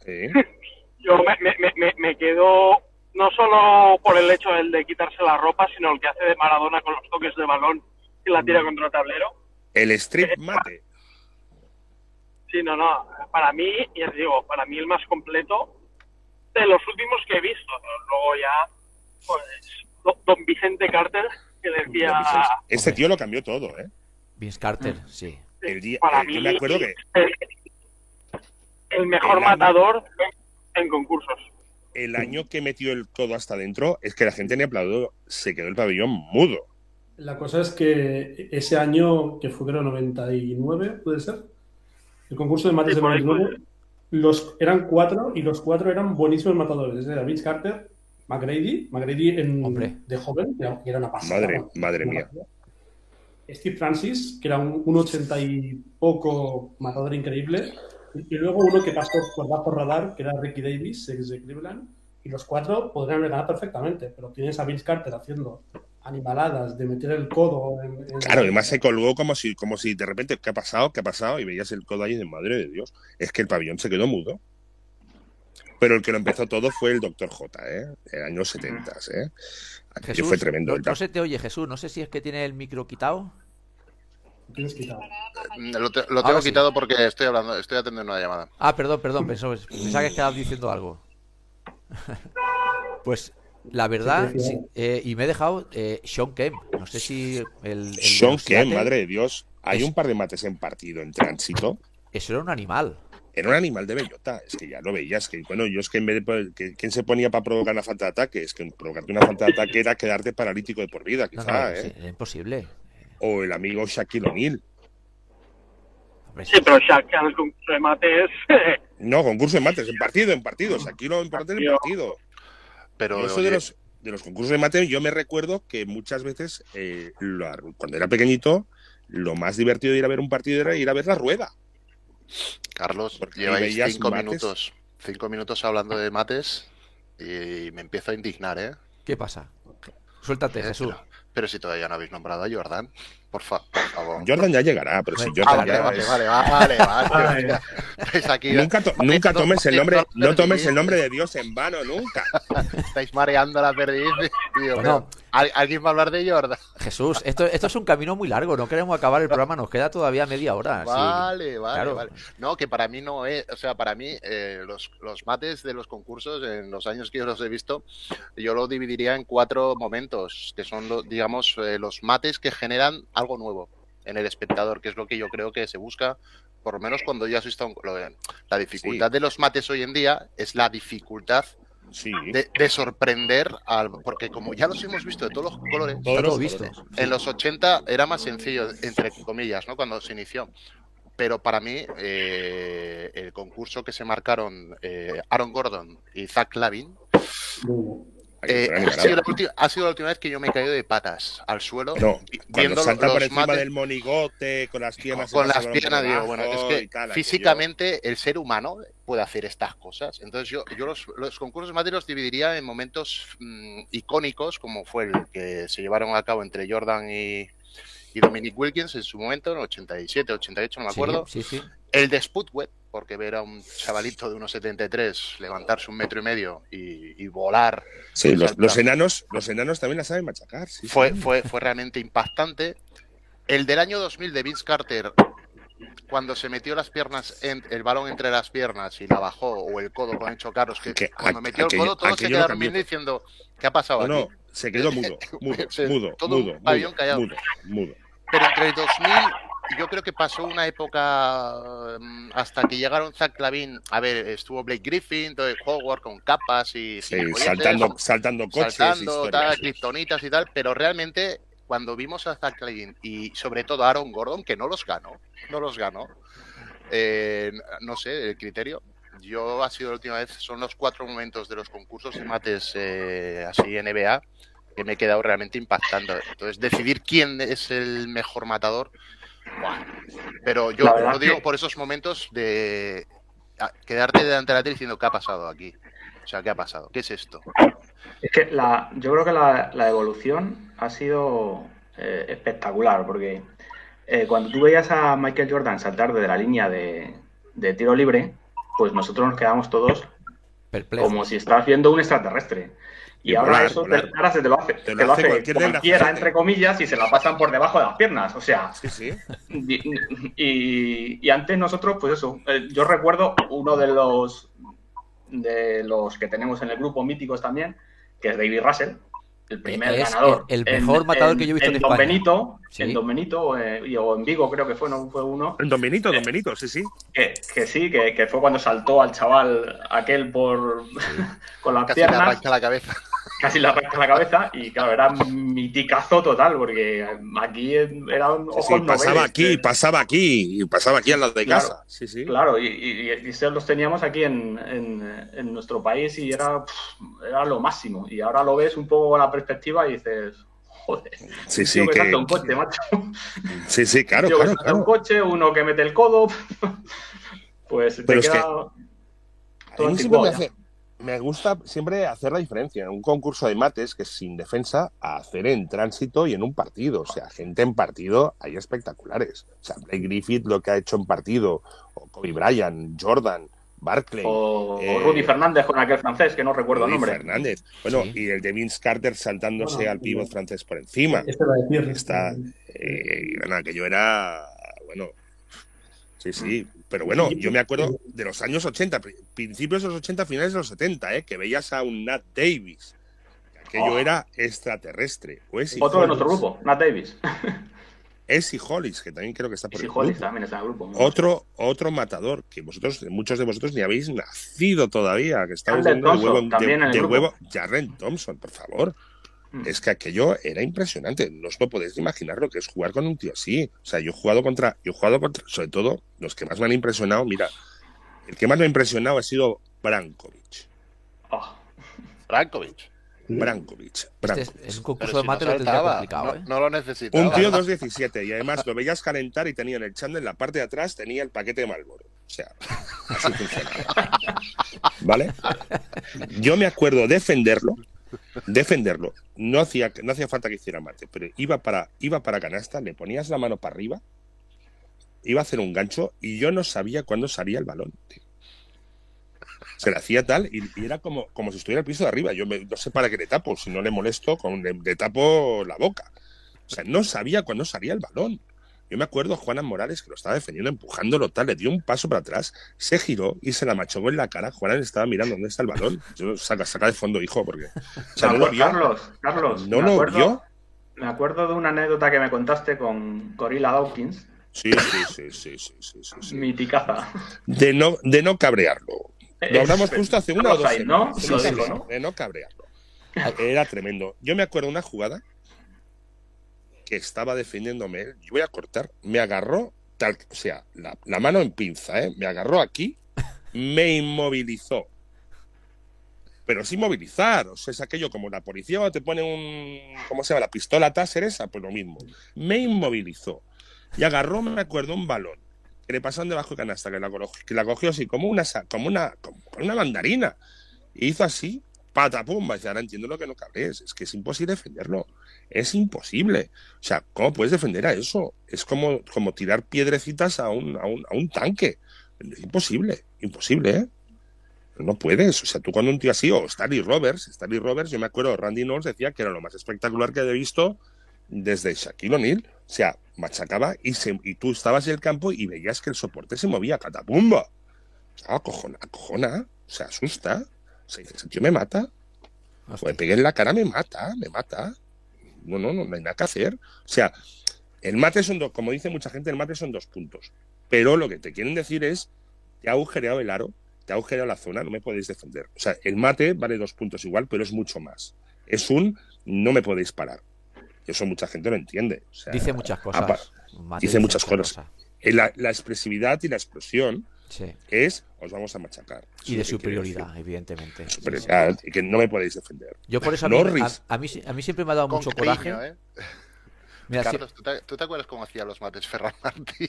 Sí. yo me, me, me- me, me quedo no solo por el hecho del de quitarse la ropa, sino el que hace de Maradona con los toques de balón y la tira contra el tablero. El strip mate. Sí, no, no. Para mí, ya te digo, para mí el más completo de los últimos que he visto. Luego ya, pues, do- don Vicente Carter, que decía... Este tío lo cambió todo, ¿eh? Vince Carter, sí. El día, Para eh, mí, yo me acuerdo que el, el mejor El año- matador en concursos. el año que metió el codo hasta adentro es que la gente ni aplaudió, se quedó el pabellón mudo. La cosa es que ese año, que fue creo 99, puede ser, el concurso de mates Sí, de por ahí 99, los, eran cuatro y los cuatro eran buenísimos matadores. Era Vince Carter, McGrady, McGrady en, Hombre. de joven, que era- una pasada. Madre- ¿no? madre Una mía. pasada. Steve Francis, que era un, un 80 y poco matador increíble. Y, luego uno que pasó por bajo radar, que era Ricky Davis, ex de Cleveland. Y los cuatro podrían haber ganado perfectamente, pero tienes a Vince Carter haciendo animaladas de meter el codo en. en- Claro, además se colgó como si, como si de repente, ¿qué ha pasado? ¿Qué ha pasado? Y veías el codo ahí de madre de Dios. Es que el pabellón se quedó mudo. Pero el que lo empezó todo fue el Dr. J, ¿eh? En años 70, ¿eh? Jesús, fue tremendo. no, el no se te oye, Jesús. No sé si es que tiene el micro quitado. Tienes quitado. Lo, te- lo Ahora tengo sí. quitado porque estoy hablando, estoy atendiendo una llamada. Ah, perdón, perdón. Pensaba, pensaba que estabas diciendo algo. pues la verdad, Sí, sí, eh, y me he dejado eh, Sean Kemp. No sé si el. el Sean Kemp, madre de Dios. Hay Es- un par de mates en partido, en tránsito. Eso era un animal. Era un animal de bellota. Es que ya lo veías. Que, bueno, yo es que en vez de. que- ¿Quién se ponía para provocar una falta de ataque? Es que provocarte una falta de ataque era quedarte paralítico de por vida, No, quizá, no, ¿eh? sí, era imposible. O el amigo Shaquille O'Neal. Sí, pero Shaq en el concurso de mates... No, concurso de mates, en partido, en partidos. Aquí lo importante es el Tío. partido. Pero eso oye, de los, de los concursos de mate, yo me recuerdo que muchas veces, eh, lo- cuando era pequeñito, lo más divertido de ir a ver un partido era ir a ver la rueda. Carlos, porque lleváis veías cinco mates. minutos, cinco minutos hablando de mates Y me empiezo a indignar, ¿eh? ¿Qué pasa? Suéltate, Eh, Jesús. Pero, si todavía no habéis nombrado a Jordan, por, fa- por favor. Jordan ya llegará, pero si Venga, Ah, Jordan vale, ya vale, vale, vale, vale. Estáis aquí, Nunca, to- nunca to- tomes el nombre, no tomes el nombre de Dios en vano, nunca. Estáis mareando la perdiz. Tío, Bueno. pero, ¿al- ¿Alguien va a hablar de Jordan? Jesús, esto, esto es un camino muy largo. No queremos acabar el programa. Nos queda todavía media hora. sí. Vale, vale, claro. vale. No, que para mí no es, o sea, para mí eh, los, los mates de los concursos, en los años que yo los he visto, yo lo dividiría en cuatro momentos, que son, lo- digamos, eh, los mates que generan algo nuevo en el espectador, que es lo que yo creo que se busca, por lo menos cuando ya has visto un- lo de- la dificultad de los mates hoy en día es la dificultad Sí. de, de sorprender al, porque como ya los hemos visto de todos los colores, Todos los visto. colores. en los 80 era más sencillo, entre comillas, ¿no? Cuando se inició. Pero para mí, eh, el concurso que se marcaron eh, Aaron Gordon y Zach Lavin eh, ha, sido la carajo. ulti- ha sido la última vez que yo me he caído de patas al suelo. No, viendo salta los por encima mates- del monigote, con las piernas con las piernas, digo, bueno, es que tal, físicamente el ser humano puede hacer estas cosas. Entonces yo, yo los, los concursos mates los dividiría en momentos mm, icónicos, como fue el que se llevaron a cabo entre Jordan y, y Dominic Wilkins en su momento, en 87, 88, no me Sí, acuerdo. Sí, sí. El de Sputwet, porque ver a un chavalito de unos 73 levantarse un metro y medio y, y volar Sí, los, enanos, los enanos también la saben machacar. sí, fue, sí. fue, fue realmente impactante. El del año 2000 de Vince Carter, cuando se metió las piernas, en, el balón entre las piernas y la bajó, o el codo con Hecho Carlos, que Que cuando metió el codo todos se quedaron viendo diciendo, ¿qué ha pasado No, aquí? no, se quedó mudo, mudo, mudo, mudo, mudo, mudo, mudo. Pero entre el 2000, yo creo que pasó una época mm, hasta que llegaron Zach Lavin. A ver, estuvo Blake Griffin, todo el Howard con capas y Sí, saltando, saltando coches, saltando, tal, kriptonitas y tal. Pero realmente, cuando vimos a Zach Lavin y sobre todo a Aaron Gordon, que no los ganó, no los ganó, eh, no sé, el criterio. Yo ha sido la última vez, son los cuatro momentos de los concursos de mates eh, así NBA que me he quedado realmente impactando. Entonces, decidir quién es el mejor matador, ¡buah! pero yo lo digo que- por esos momentos de quedarte delante de la tele diciendo, ¿qué ha pasado aquí? O sea, ¿qué ha pasado? ¿Qué es esto? Es que la, yo creo que la, la evolución ha sido eh, espectacular, porque eh, cuando tú veías a Michael Jordan saltar desde la línea de, de tiro libre, pues nosotros nos quedamos todos Perplejo. como si estabas viendo un extraterrestre. Y, Y ahora volar, eso volar. se te lo hace, Te te lo hace hace cualquier cualquiera, entre comillas, y se la pasan por debajo de las piernas. O sea, Sí, sí. y, y- y antes nosotros, pues eso, eh, yo recuerdo uno de los de los que tenemos en el grupo míticos también, que es David Russell, el primer Es ganador. el- el mejor matador que yo he visto en Don España. Benito, Sí. en Don Benito, eh, y- o en Vigo creo que fue, no fue uno, Don Benito, Don Benito, sí, sí. que, que sí, que, que fue cuando saltó al chaval aquel por con las Casi le piernas arranca la cabeza. Casi le arranca la cabeza y claro, era miticazo total porque aquí eran Sí, ojos sí, pasaba noveles, aquí, eh, pasaba aquí, y pasaba aquí al lado de Claro, casa. Sí, sí. Claro, y, y, y los teníamos aquí en, en- en nuestro país y era, era lo máximo. Y ahora lo ves un poco con la perspectiva y dices, joder, Sí, sí, que que- un coche, macho. Sí, sí, claro, que claro, salta un claro. coche, uno que mete el codo, pues te Pero es queda que- todo Me, gusta siempre hacer la diferencia en un concurso de mates que es sin defensa a hacer en tránsito y en un partido. O sea, gente en partido hay espectaculares. O sea, Blake Griffith lo que ha hecho en partido, o Kobe Bryant, Jordan, Barclay. O, o eh, Rudy Fernández con aquel francés, que no recuerdo el Rudy nombre. Fernández. Bueno, Sí. y el de Vince Carter saltándose Bueno, al pívot francés por encima. Este va a decir. Está, eh, bueno, aquello era, bueno, sí, sí, pero bueno, yo me acuerdo de los años 80, pri- principios de los 80, finales de los 70, ¿eh? que veías a un Nat Davis, que aquello Oh. era extraterrestre. O Essie Otro de nuestro grupo, Nat Davis. Essie Hollis, que también creo que está por el Hollis grupo. también está en el grupo. Otro, otro matador, que vosotros, muchos de vosotros ni habéis nacido todavía, que viendo de huevo, de, huevo, Jarren Thompson, por favor. Mm. Es que aquello era impresionante. No os lo podéis imaginar lo que es jugar con un tío así. O sea, yo he jugado contra, yo he jugado contra, sobre todo, los que más me han impresionado, mira, el que más me ha impresionado ha sido Brankovic. Oh, Brankovic. Brankovic. Este es, Brankovic. es un concurso si de no mate lo tendría complicado, no, ¿eh? no lo necesitaba. Un tío 2.17 y además lo veías calentar y tenía en el chándal en la parte de atrás tenía el paquete de Marlboro. O sea, así funciona. ¿Vale? Yo me acuerdo defenderlo, defenderlo. No hacía, no hacía falta que hiciera mate, pero iba para, iba para canasta, le ponías la mano para arriba, iba a hacer un gancho y yo no sabía cuándo salía el balón. Se le hacía tal y, y era como, como si estuviera el piso de arriba. Yo me- no sé para qué le tapo, si no le molesto, con, le, le tapo la boca. O sea, no sabía cuándo salía el balón. Yo me acuerdo a Juanan Morales que lo estaba defendiendo, empujándolo tal, le dio un paso para atrás, se giró y se la machocó en la cara. Juanan estaba mirando dónde está el balón. Yo saca, saca de fondo, hijo, porque. O sea, no lo vio. Carlos, Carlos, No me lo acuerdo, vio. Me acuerdo de una anécdota que me contaste con Gorilla Dawkins, Sí, sí, sí, sí, sí, sí, sí, miticaza. De no, de no cabrearlo. Lo hablamos justo hace una o dos semanas. Lo Sí, dijo, sí, ¿no? De no cabrearlo. Era tremendo. Yo me acuerdo de una jugada que estaba defendiéndome. él, Yo voy a cortar. Me agarró, tal, o sea, la, mano en pinza, ¿eh? Me agarró aquí, me inmovilizó. Pero sin movilizar, o sea, es aquello como la policía cuando te pone un. ¿Cómo se llama? La pistola Taser esa, pues lo mismo. Me inmovilizó. Y agarró, me acuerdo, un balón que le pasaron debajo de canasta, que la, colo- que la cogió así, como una, como una, como una mandarina. Y hizo así, patapumba. Y dice, ahora entiendo lo que no cabres. Es que es imposible defenderlo. Es imposible. O sea, ¿cómo puedes defender a eso? Es como, como tirar piedrecitas a un, a un, a un tanque. Es imposible, imposible, ¿eh? No puedes. O sea, tú cuando un tío así, o Stanley Roberts, Stanley Roberts, yo me acuerdo, Randy Knowles decía que era lo más espectacular que había visto desde Shaquille O'Neal. O sea, machacaba y, se, y tú estabas en el campo y veías que el soporte se movía, catapumba. O sea, acojona, acojona, o sea, asusta. O sea, dices, "Ese tío me mata. Me pegué en la cara, me mata, me mata. No, no, no, no hay nada que hacer. O sea, el mate son dos, como dice mucha gente, el mate son dos puntos. Pero lo que te quieren decir es, te ha agujereado el aro, te ha agujereado la zona, no me podéis defender. O sea, el mate vale dos puntos igual, pero es mucho más. Es un, no me podéis parar. Eso mucha gente lo entiende. O sea, Dice muchas cosas. Mate dice muchas cosas. Eh, La, la expresividad y la explosión Sí. es, os vamos a machacar. Eso Y de superioridad, evidentemente. Superioridad, y que no me podéis defender. Yo por eso a mí, a, mí, a mí siempre me ha dado Con mucho cariño, coraje. ¿eh? Mira, Carlos, ¿tú te, tú te acuerdas cómo hacía los mates Ferran Martín?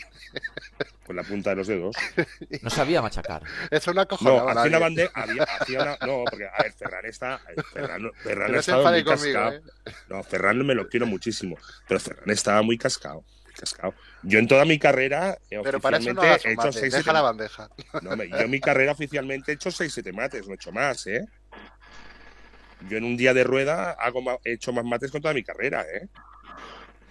Con la punta de los dedos. no sabía machacar. Eso no No, acojonaba a hacía una. Había, hacía una, no, porque, a ver, Ferran está. Ferran, no ha se estado enfade muy conmigo, cascado. ¿eh? No, Ferran me lo quiero muchísimo. Pero Ferran estaba muy cascado. Cascado. Yo en toda mi carrera. eh, Pero para eso no oficialmente hagas he hecho 6 deja la bandeja. No, yo en mi carrera oficialmente he hecho 6-7 mates, no he hecho más, ¿eh? Yo en un día de rueda hago he hecho más mates con toda mi carrera, ¿eh?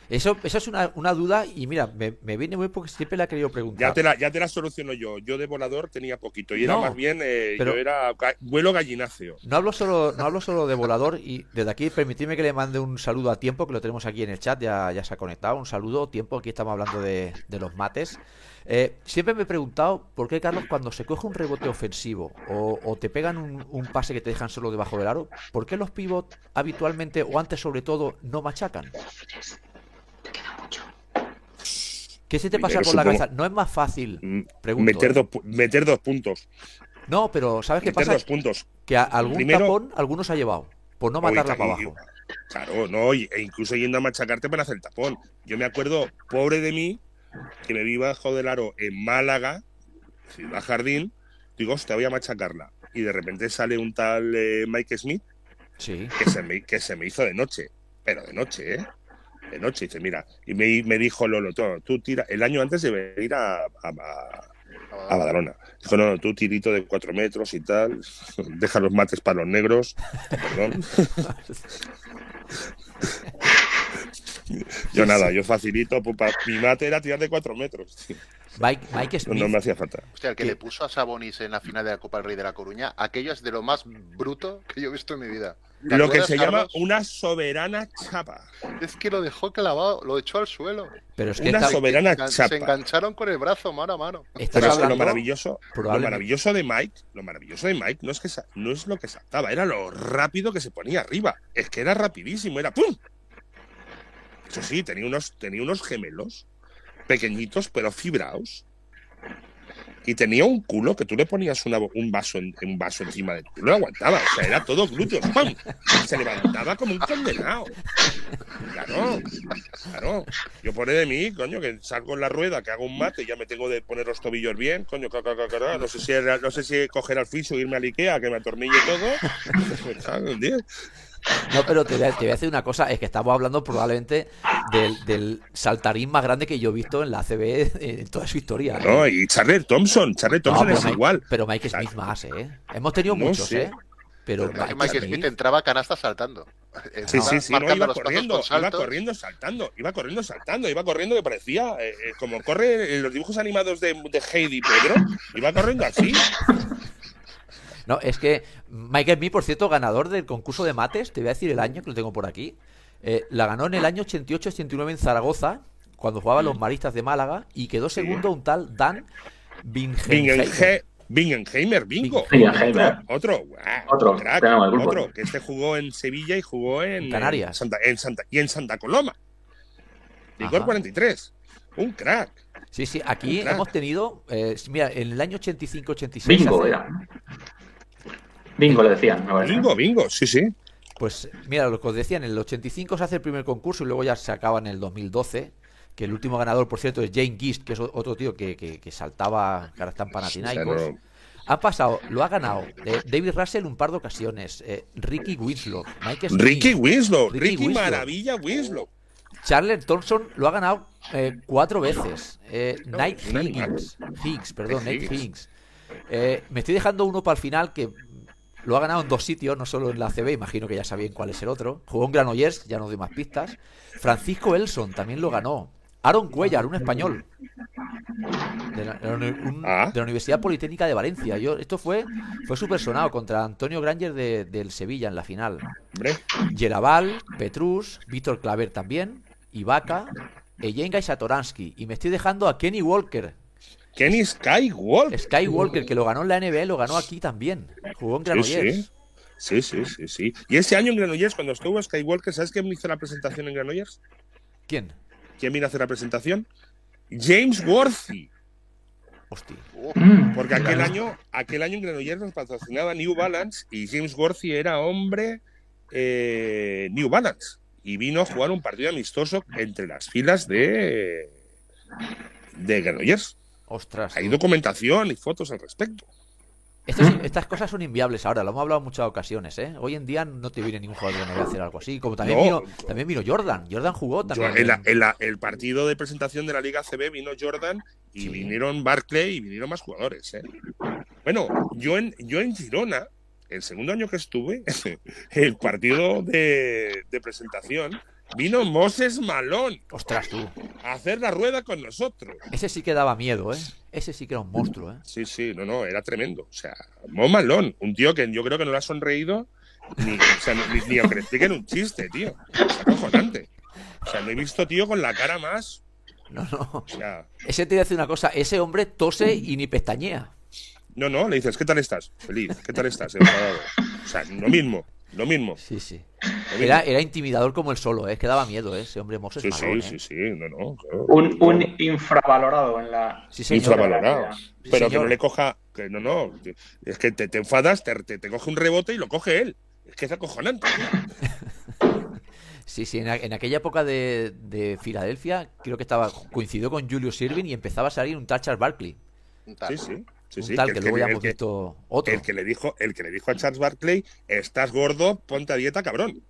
Eso, eso es una, una duda y mira, me, me viene muy porque siempre la he querido preguntar. Ya te, la, ya te la soluciono yo. Yo de volador tenía poquito y era más bien, eh, pero- yo era vuelo gallináceo. No hablo solo, no hablo solo de volador y desde aquí permitidme que le mande un saludo a Tiempo, que lo tenemos aquí en el chat, ya, ya se ha conectado. Un saludo, Tiempo, aquí estamos hablando de, de los mates. Eh, siempre me he preguntado por qué, Carlos, cuando se coge un rebote ofensivo o, o te pegan un, un pase que te dejan solo debajo del aro, ¿por qué los pivot habitualmente, o antes sobre todo, no machacan? ¿Qué se te pasa por la cabeza? ¿No es más fácil? Pregunto, Meter ¿eh? dos, meter dos puntos. No, pero ¿sabes qué Meter pasa? dos puntos. Que a- algún Primero- tapón algunos ha llevado, por no matarla para abajo. Claro, no, e incluso yendo a machacarte para hacer el tapón. Yo me acuerdo, pobre de mí, que me vi bajo del aro en Málaga, Ciudad Jardín, digo, hostia, voy a machacarla. Y de repente sale un tal eh, Mike Smith Sí. que se, me, que se me hizo de noche, pero de noche, ¿eh? De noche, dice, mira, y me, me dijo Lolo, tú, tú tira, el año antes de a, a, a- a Badalona. Dijo, no, no, tú tirito de cuatro metros y tal, deja los mates para los negros, perdón. Yo nada, yo facilito, pu- pa- mi mate era tirar de cuatro metros. Mike, Mike No, Smith. no me hacía falta. Hostia, el que ¿Qué? le puso a Sabonis en la final de la Copa del Rey de la Coruña, aquello es de lo más bruto que yo he visto en mi vida. ¿Te Lo que se llama una soberana chapa. Es que lo dejó clavado, lo echó al suelo. Pero es que Una está- soberana Engan- chapa. Se engancharon con el brazo mano a mano. Pero es que lo maravilloso, lo maravilloso de Mike, lo maravilloso de Mike no es que no es lo que saltaba, era lo rápido que se ponía arriba. Es que era rapidísimo, era ¡pum! Eso sí, tenía unos, tenía unos gemelos pequeñitos pero fibrados. y tenía un culo que tú le ponías una un vaso en, un vaso encima del culo y lo aguantaba. O sea, era todo glúteos. ¡Pam! Se levantaba como un condenado. Claro, claro. Yo pone de mí, coño, que salgo en la rueda, que hago un mate ya me tengo de poner los tobillos bien, coño, ca, ca, ca, no sé si no sé si coger al fisio, irme al Ikea, que me atornille todo. No, pero te voy, a, te voy a decir una cosa, es que estamos hablando probablemente del, del saltarín más grande que yo he visto en la ACB en toda su historia. ¿eh? No, y Charlie Thompson, Charlie Thompson es Mike- igual. Pero Mike Smith más, ¿eh? Hemos tenido No muchos, sé. ¿eh? Pero Mike, Mike, Smith entraba canasta saltando. Sí, sí, sí, no, iba corriendo, iba corriendo saltando, iba corriendo saltando, iba corriendo que parecía eh, eh, como corre en los dibujos animados de, de Heidi Pedro, iba corriendo así. No, es que Mike Smith, por cierto, ganador del concurso de mates, te voy a decir el año que lo tengo por aquí. Eh, la ganó en el año 88-89 en Zaragoza, cuando jugaba los Maristas de Málaga, y quedó segundo un tal Dan Bingenheimer. Bingenhe- Bingenheimer, bingo. Bingenheimer. Otro, otro, guau, Otro, crack, otro, que este jugó en Sevilla y jugó en Canarias. en Santa, en Santa- y en Santa Coloma. Licor Ajá. 43. Un crack. Sí, sí, aquí hemos tenido, eh, mira, en el año 85-86... Bingo hace- era. Bingo le decían. me parece. Bingo, bingo, sí, sí. Pues mira, lo que os decía, en el 85 se hace el primer concurso y luego ya se acaba en el 2012. Que el último ganador, por cierto, es Jane Gist, que es otro tío que, que, que saltaba, Panathinaikos. O sea, no- Ha pasado, lo ha ganado eh, David Russell un par de ocasiones, eh, Ricky Winslow, Mike Smith, Ricky Winslow, Ricky Ricky, Winslow. Maravilla Winslow. Charles Thompson lo ha ganado eh, cuatro veces. Eh, Nate. Higgins, Higgs, perdón, Nate Higgins. Eh, me estoy dejando uno para el final que lo ha ganado en dos sitios, no solo en la CB, imagino que ya sabían cuál es el otro. Jugó en Granollers, ya no doy más pistas. Francisco Elson también lo ganó. Aaron Cuellar, un español. De la, un- Ah. de la Universidad Politécnica de Valencia. Yo, esto fue, fue súper sonado contra Antonio Granger de- del Sevilla en la final. Yeraval, Petrus, Víctor Claver también, Ibaka, Eyenga y Satoransky. Y me estoy dejando a Kenny Walker, Kenny Skywalker. Skywalker, que lo ganó en la NBA, lo ganó aquí también. Jugó en Granollers. sí. Sí, sí, sí, sí. Y ese año en Granollers, cuando estuvo Skywalker, ¿sabes quién hizo la presentación en Granollers? ¿Quién? ¿Quién vino a hacer la presentación? James Worthy. Hostia. Mm, Porque aquel año, aquel año en Granollers nos patrocinaba New Balance y James Worthy era hombre eh, New Balance. Y vino a jugar un partido amistoso entre las filas de, de Granollers. Ostras. Hay documentación y fotos al respecto. Estas cosas son inviables ahora, lo hemos hablado en muchas ocasiones, ¿eh? Hoy en día no te viene ningún jugador NBA a hacer algo así. Como también, No. vino, también vino Jordan. Jordan jugó Yo- también. en la- en- en la- el partido de presentación de la Liga CB vino Jordan y Sí. vinieron Barclay y vinieron más jugadores. ¿eh? Bueno, yo en, yo en Girona, el segundo año que estuve, el partido de, de presentación, vino Moses Malón Ostras, tú. a hacer la rueda con nosotros. Ese sí que daba miedo, ¿eh? Ese sí que era un monstruo, ¿eh? Sí, sí, no, no, era tremendo. O sea, Mo Malón, un tío que yo creo que no le ha sonreído ni, o sea, ni, ni aunque le expliquen un chiste, tío. Es acojonante. O sea, no he visto tío con la cara más. No, no. O sea, Ese te decir una cosa, ese hombre tose y ni pestañea. no, no, le dices, ¿qué tal estás? Feliz, ¿qué tal estás? Enfadado. O sea, lo mismo, lo mismo. Sí, sí. mismo. Era, era intimidador como el solo, ¿eh? Es que daba miedo, ¿eh? Ese hombre Moses Sí, Malone, sí, ¿eh? sí, sí, no, no. claro. Un, un infravalorado en la. Sí, señor. Infravalorado. Sí, Pero que no le coja, que no, no. Es que te, te enfadas, te, te, te coge un rebote y lo coge él. Es que es acojonante. Sí, sí, en, a- en aquella época de, de Filadelfia, creo que estaba coincidió con Julius Irving y empezaba a salir un tal Charles Barkley. Sí, sí. Sí, sí, tal que, el luego ya visto otro. el que le dijo, el que le dijo a Charles Barkley, estás gordo, ponte a dieta, cabrón.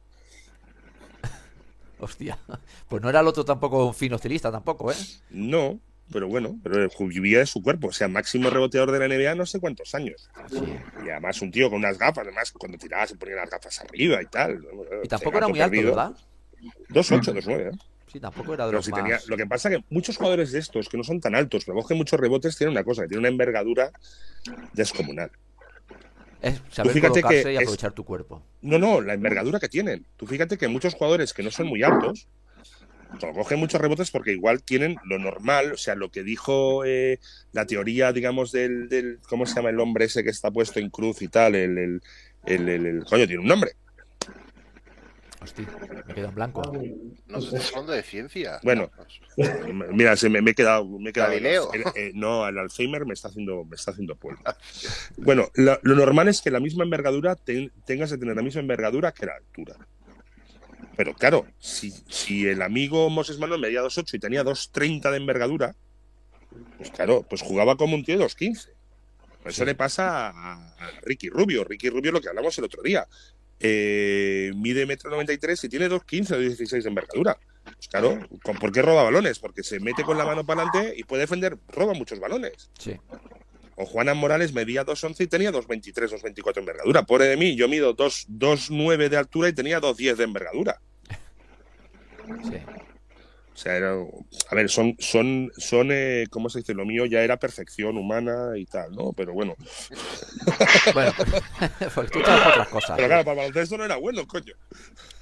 Hostia. Pues no era el otro tampoco un fino estilista tampoco, ¿eh? No, pero bueno, pero vivía de su cuerpo. O sea, máximo reboteador de la NBA no sé cuántos años. Sí. Y además un tío con unas gafas, además cuando tiraba se ponía las gafas arriba y tal. Y tampoco era muy alto, ¿verdad? 2'8, 2'9, ¿eh? Sí, tampoco era de los si más... tenía, lo que pasa es que muchos jugadores de estos que no son tan altos, pero cogen muchos rebotes, tienen una cosa, que tienen una envergadura descomunal. Es saber fíjate colocarse que y es- aprovechar tu cuerpo. No, no, la envergadura que tienen. Tú fíjate que muchos jugadores que no son muy altos, cogen muchos rebotes porque igual tienen lo normal, o sea, lo que dijo eh, la teoría, digamos, del, del- ¿Cómo se llama el hombre ese que está puesto en cruz y tal? El, el, el, el- el- coño, tiene un nombre. Hostia, me quedo en blanco. No sé, estás hablando de ciencia. Bueno. Mira, se me, me he quedado. Me he quedado Galileo. el- eh, no, el Alzheimer me está haciendo, me está haciendo polvo. Bueno, lo, lo normal es que la misma envergadura ten- tengas que tener la misma envergadura que la altura. Pero claro, si, si el amigo Moses Manuel medía 2,8 y tenía 2,30 de envergadura, pues claro, pues jugaba como un tío de 2,15. Eso le pasa a, a Ricky Rubio. Ricky Rubio, lo que hablamos el otro día. Eh, mide metro 93 y tiene 2,15 o 16 de envergadura. Pues claro, ¿con- ¿por qué roba balones? Porque se mete con la mano para adelante y puede defender, roba muchos balones. Sí. O Juanan Morales medía 2,11 y tenía 2,23, 2,24 de envergadura. Pobre de mí, yo mido 2 2,9 de altura y tenía 2,10 de envergadura. Sí. O sea, era- a ver, son, son, son eh, ¿cómo se dice? Lo mío ya era perfección humana y tal, ¿no? Pero bueno. Bueno, pues tú otras cosas. Pero claro, para el baloncesto no era bueno, coño.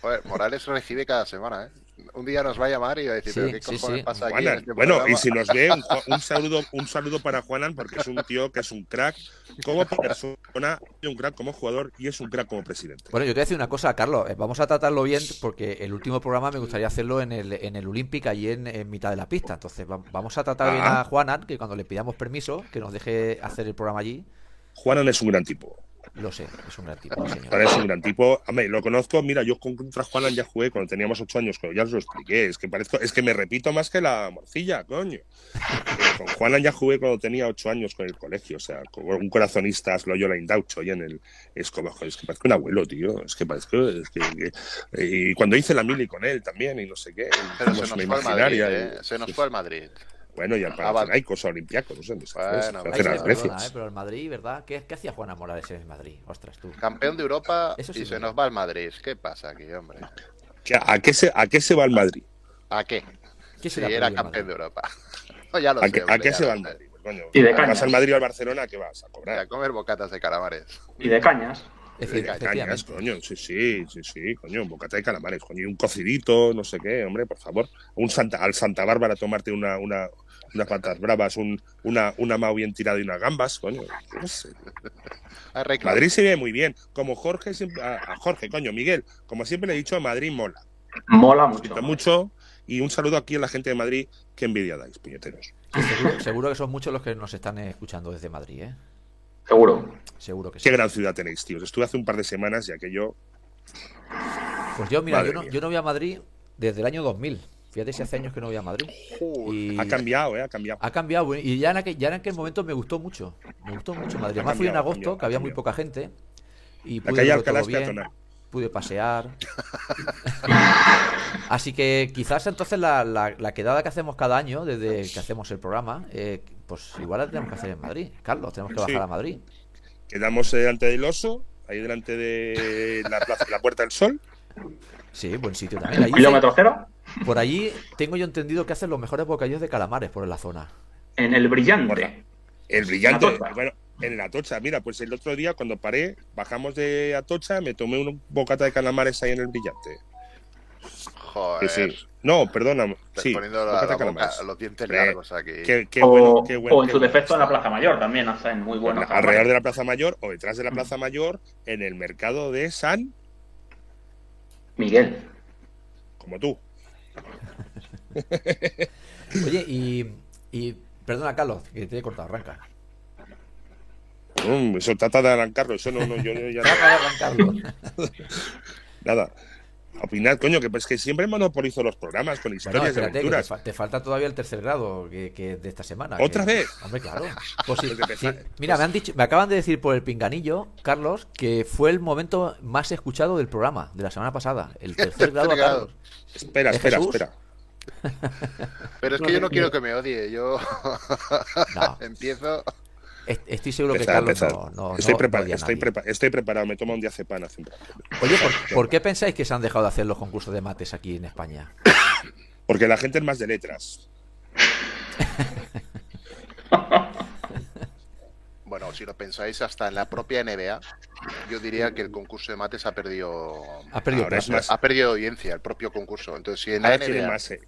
Joder, Morales recibe cada semana, ¿eh? Un día nos va a llamar y va a decir, Sí, pero ¿qué sí, cojones sí. pasa aquí? Juanan. este Bueno, y si nos ve, un, un saludo, un saludo para Juanan, porque es un tío que es un crack como persona, y un crack como jugador y es un crack como presidente. Bueno, yo te voy a decir una cosa, Carlos. eh, Vamos a tratarlo bien porque el último programa me gustaría hacerlo en el, en el Olympic, allí en, en mitad de la pista. Entonces, va- vamos a tratar bien Ah. a Juanan, que cuando le pidamos permiso, que nos deje hacer el programa allí. Juanan es un gran tipo. Lo sé, es un gran tipo, sí, señor. Es un gran tipo. Hombre, lo conozco. Mira, yo con- contra Juanan ya jugué cuando teníamos ocho años, pero ya os lo expliqué. Es que parezco, es que me repito más que la morcilla, coño. Eh, Con Juanan ya jugué cuando tenía ocho años con el colegio, o sea, con un corazonista Loyola Indaucho y en el Escobar. Joder, es que parezco un abuelo, tío. Es que parezco. es que- que- y cuando hice la mili con él también, y no sé qué. Pero se nos fue al Madrid, ¿eh? Se nos fue al Madrid. Bueno, y al Ah. Panathinaikos, a Olympiacos, no sé dónde Bueno, Grecias. eh, pero el Madrid, ¿verdad? ¿Qué, qué hacía Juana Morales en el Madrid? Ostras, tú. Campeón de Europa Eso sí y es se verdad. nos va al Madrid. ¿Qué pasa aquí, hombre? ¿Qué- ¿A qué se, a qué se va el Madrid? ¿A qué? ¿Qué Si era campeón de? Europa. No, ya lo ¿A sé, qué, a hombre, qué ya se va el sé. Madrid? Coño, Y de ¿Vas cañas. al Madrid o al Barcelona? ¿Qué vas a Y cobrar? a comer bocatas de calamares. Y de cañas. Efe- De cañas, coño, sí, sí, sí, sí, coño, un bocata de calamares, coño, y un cocidito, no sé qué, hombre, por favor. Un Santa, al Santa Bárbara tomarte una, una, unas patas bravas, un, una, una mao bien tirada y unas gambas, coño. sé. Madrid se ve muy bien. Como Jorge, siempre- a, a Jorge, coño, Miguel, como siempre le he dicho, Madrid mola. Mola mucho. Mucho. Y un saludo aquí a la gente de Madrid. Qué envidia dais, puñeteros. Que Seguro, seguro que son muchos los que nos están escuchando desde Madrid, ¿eh? Seguro. Seguro que sí. Qué gran ciudad tenéis, tíos. Estuve hace un par de semanas y aquello. Pues yo, mira, yo no, yo no voy a Madrid desde el año 2000. Fíjate si hace años que no voy a Madrid. Y Ha cambiado, ¿eh? Ha cambiado. ha cambiado. Y ya en, aquel, ya en aquel momento me gustó mucho. Me gustó mucho Madrid. Además fui en agosto, cambiado, que había ha muy poca gente. Y La pude calle todo bien. peatonal. Pude pasear. Así que quizás entonces la, la- la quedada que hacemos cada año, desde que hacemos el programa, eh, pues igual la tenemos que hacer en Madrid. Carlos, tenemos que Sí. bajar a Madrid. Quedamos eh, delante del oso, ahí delante de la, plaza- la Puerta del Sol. Sí, buen sitio también. Kilómetro cero. Por allí tengo yo entendido que hacen los mejores bocadillos de calamares por la zona. En el brillante. El brillante. Bueno, en la Atocha. Mira, pues el otro día cuando paré, bajamos de Atocha, me tomé un bocata de calamares ahí en el brillante. Joder. Sí, sí. No, perdona. Sí, poniendo la, bocata la boca, los dientes largos aquí. Qué, qué o, bueno, qué bueno. o en qué su bueno. defecto en la Plaza Mayor también hacen muy buenos. alrededor de la Plaza Mayor o detrás de la Plaza Mayor, en el mercado de San, Miguel. como tú. Oye, y, y perdona, Carlos, que te he cortado, arranca. Mm, eso trata de arrancarlo, eso no, no, yo, yo ya no- Trata de arrancarlo. nada. Opinad, coño, que pues que siempre monopolizo los programas con Bueno, historias de espérate, que te, fa- te falta todavía el tercer grado que, que de esta semana. ¿Otra que- vez? Hombre, claro. Pues sí, Pues sí. Mira, me han dicho, me acaban de decir por el pinganillo, Carlos, que fue el momento más escuchado del programa de la semana pasada. El tercer grado a. Carlos. Espera, ¿Es espera, Jesús? espera. Pero es que yo no quiero que me odie. Yo No. empiezo. Est- Estoy seguro que Carlos empezar. no, no, estoy, no- estoy, nadie. prepa- estoy preparado, me toma un diazepam hace un. Oye, ¿por, por qué pensáis que se han dejado de hacer los concursos de mates aquí en España? Porque la gente es más de letras. Bueno, si lo pensáis, hasta en la propia NBA, yo diría que el concurso de mates ha perdido. Has perdido Ahora es plaza. más- Ha perdido audiencia el propio concurso. Entonces, si en la tiene NBA más, eh,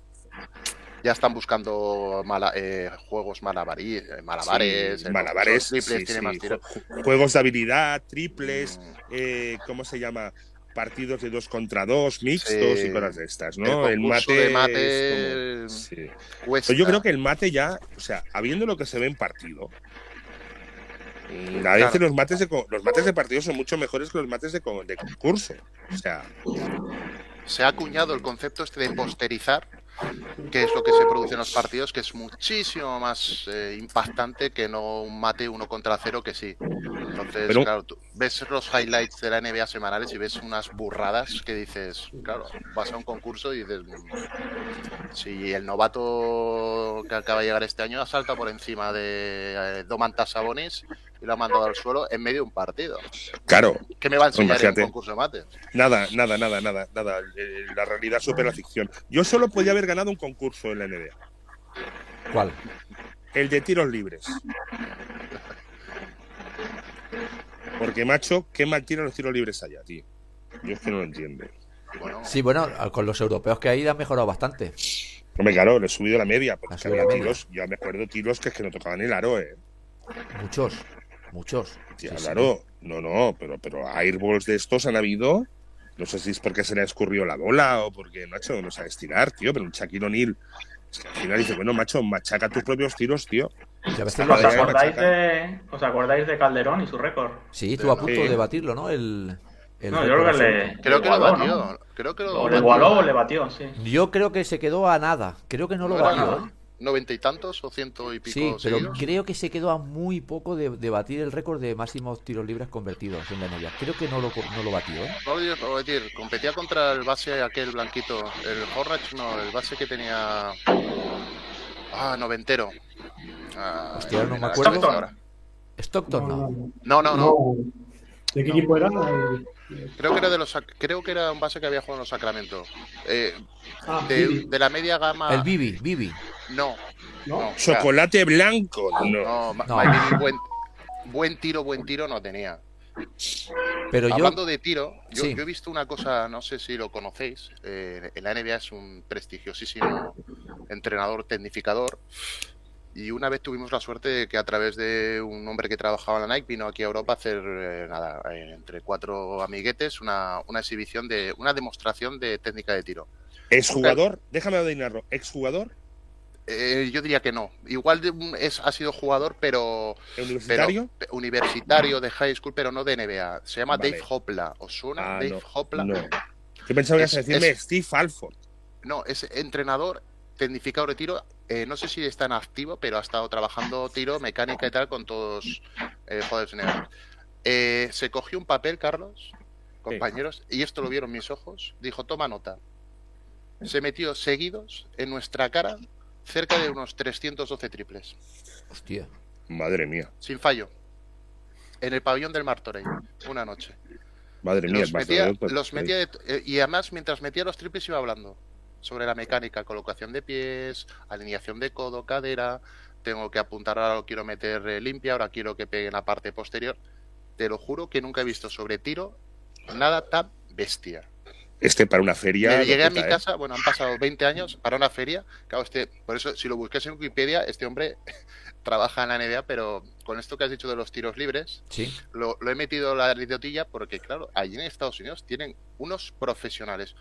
ya están buscando mala- eh, juegos malabarí- eh, malabares, sí, de triples sí, tiene sí, más tiro. ju- juegos de habilidad, triples, Mm. eh, ¿cómo se llama? partidos de dos contra dos, mixtos y cosas de estas, ¿no? El, mate. de mate es como- sí. cuesta. Pero yo creo que el mate ya, o sea, habiendo lo que se ve en partido, mm, a veces los mates de los mates de partido son mucho mejores que los mates de, de concurso. O sea, se ha acuñado el concepto este de posterizar, que es lo que se produce en los partidos, que es muchísimo más eh, impactante que no un mate uno contra cero, que sí. Entonces, Pero- claro, tú ves los highlights de la NBA semanales y ves unas burradas que dices, claro, vas a un concurso y dices, mm, si el novato que acaba de llegar este año ha saltado por encima de eh, Domantas Sabonis y lo ha mandado al suelo en medio de un partido. claro, ¿Qué me va a enseñar en un concurso de mate? nada, nada, nada, nada, nada. Eh, La realidad supera la ficción. Yo solo podía haber ganado un concurso en la NBA, ¿Cuál? el de tiros libres. Porque, macho, qué mal tiran los tiros libres allá, tío. Yo es que no lo entiendo. Bueno, Sí, bueno, con los europeos que hay han mejorado bastante. Hombre, claro, le he subido la media, porque había la media. tiros, yo me acuerdo tiros que es que no tocaban el aro, eh. Muchos, muchos. Tía, Sí, sí. claro, no, no, pero, pero airballs de estos han habido. No sé si es porque se le ha escurrido la bola o porque, macho, no sabe estirar, tío, pero un Shaquille O'Neal. Es que al final dice, bueno, macho, machaca tus propios tiros, tío. ¿Os lo ¿Os Vale, hace- acordáis, de, ¿Os acordáis de Calderón y su récord? Sí, estuvo a punto Sí. de batirlo, ¿no? El, el No, yo creo que récord le. absoluto. creo que lo batió. ¿no? Creo que lo O le igualó o le batió, sí. Yo creo que se quedó a nada. Creo que no lo ¿No era batió. ¿eh? ¿Noventa y tantos o ciento y pico Sí, pero seguidos? creo que se quedó a muy poco de, de batir el récord de máximos tiros libres convertidos en la NBA. Creo que no lo, no lo batió, ¿eh? No, yo- no, es decir, competía contra el base aquel blanquito. El Hornach, no, el base que tenía. Ah, noventero. Ah, Hostia, no me acuerdo. Stockton ahora. Stockton, no. No, no, no. ¿De qué equipo era? Creo que era de los Sac- creo que era un base que había jugado en los Sacramento. Eh, Ah, de, la media gama. El Bibi, Bibi. No, ¿no? no. o sea, Chocolate blanco, no. no, buen, buen tiro, buen tiro no tenía. Pero yo. Hablando de tiro, yo, Sí. yo he visto una cosa, no sé si lo conocéis, eh, en la NBA es un prestigiosísimo entrenador tecnificador y una vez tuvimos la suerte de que a través de un hombre que trabajaba en la Nike vino aquí a Europa a hacer, eh, nada, eh, entre cuatro amiguetes, una, una exhibición de, una demostración de técnica de tiro. Exjugador, déjame adivinarlo, exjugador, Eh, yo diría que no. Igual es, ha sido jugador, pero, universitario. universitario de high school, pero no de NBA. Se llama Vale. Dave Hopla. ¿Os suena? Ah, Dave no, Hopla. no. Yo pensaba que ibas a decirme es- Steve Alford. No, es entrenador, tecnificador de tiro. eh, no sé si está en activo, pero ha estado trabajando tiro, mecánica y tal con todos eh, jugadores NBA. Eh, se cogió un papel, Carlos, compañeros, y esto lo vieron mis ojos. Dijo, toma nota. Se metió seguidos en nuestra cara cerca de unos 312 triples, Hostia. Madre mía, sin fallo. En el pabellón del Martorey, una noche. madre mía. Los metía, Barcelona, los pues, metía de- eh, y además mientras metía los triples iba hablando sobre la mecánica, colocación de pies, alineación de codo, cadera, tengo que apuntar ahora lo quiero meter eh, limpia, ahora quiero que pegue en la parte posterior. Te lo juro que nunca he visto sobre tiro nada tan bestia. Este para una feria. Me llegué a mi ¿eh? casa, bueno, han pasado 20 años para una feria. Claro, este, por eso, si lo buscas en Wikipedia, este hombre trabaja en la NBA, pero con esto que has dicho de los tiros libres, Sí. lo, lo he metido la idiotilla porque, claro, allí en Estados Unidos tienen unos profesionales.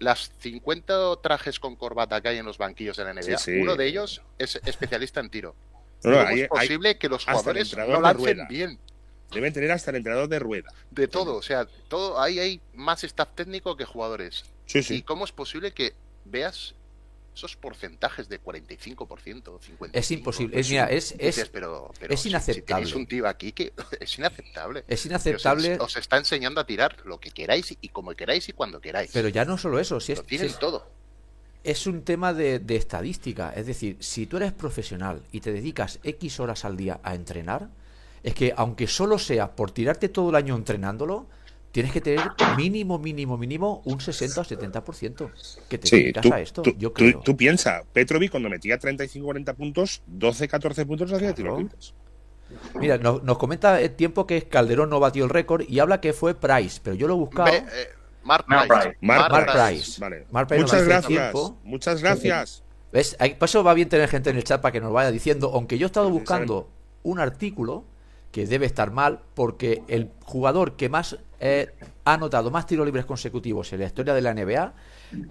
Las 50 trajes con corbata que hay en los banquillos de la NBA, Sí, sí. uno de ellos es especialista en tiro. No, no, ¿Cómo es posible que los jugadores no lancen bien? Deben tener hasta el entrenador de rueda. De todo, o sea, todo ahí hay más staff técnico que jugadores. Sí, ¿Y cómo es posible que veas esos porcentajes de 45%, 50%? Es imposible. Es, mira, es, Dices, es, pero, pero es inaceptable. Si un tío aquí que es inaceptable. es inaceptable. Os, os está enseñando a tirar lo que queráis y como queráis y cuando queráis. Pero ya no solo eso, si es, lo tienen si es- todo. es un tema de, de estadística. Es decir, si tú eres profesional y te dedicas X horas al día a entrenar, es que aunque solo sea por tirarte todo el año entrenándolo, tienes que tener mínimo, mínimo, mínimo un 60 o 70% que te Sí, dedicas tú, a esto. tú, yo tú- creo. tú piensa, Petrovic cuando metía 35-40 puntos, 12-14 puntos hacía tiros Claro. libres. Mira, nos, nos comenta el tiempo que Calderón no batió el récord y habla que fue Price, pero yo lo he buscado. Eh, Mark Price. Price. Mark, Mark Price. Price. Vale. Mark Price Muchas dice gracias. tiempo. Muchas gracias. ¿Ves? Ahí- Por eso va bien tener gente en el chat para que nos vaya diciendo, aunque yo he estado buscando un artículo que debe estar mal porque el jugador que más eh, ha anotado más tiros libres consecutivos en la historia de la NBA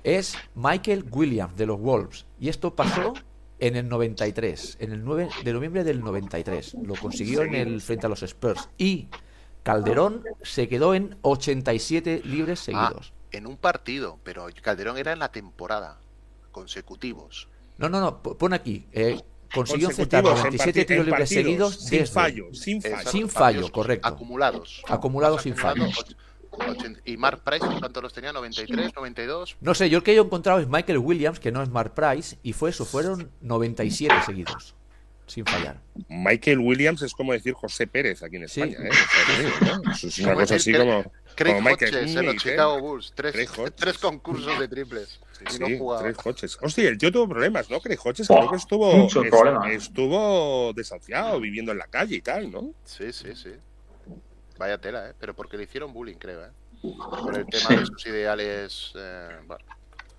es Michael Williams de los Wolves. Y esto pasó en el 93, en el 9 de noviembre del 93. Lo consiguió en el frente a los Spurs. Y Calderón se quedó en 87 libres seguidos. Ah, en un partido, pero Calderón era en la temporada, consecutivos. No, no, no, pon aquí. eh, consiguió aceptar Consecutivos, en 97 parti- tiros en libres seguidos sin desde- fallo, sin fallo. Sin fallo, correcto. Acumulados. Acumulados sin fallo. ¿Y Mark Price cuántos los tenía? ¿93, 92? No sé, yo el que yo he encontrado es Michael Williams, que no es Mark Price, y fue eso, fueron 97 seguidos, sin fallar. Michael Williams es como decir José Pérez aquí en Sí. España. ¿eh? Es una Como cosa así Craig- como, Craig como Michael Hodges en los Bulls. Tres, tres concursos de triples. Y Sí, no jugaba. tres coches. Hostia, el tío tuvo problemas, ¿no? Craig Hodges creo que estuvo, muchos es- problemas. estuvo desahuciado, viviendo en la calle y tal, ¿no? Sí, sí, sí. Vaya tela, ¿eh? Pero porque le hicieron bullying, creo, ¿eh? Por el tema de sus ideales. eh, bueno,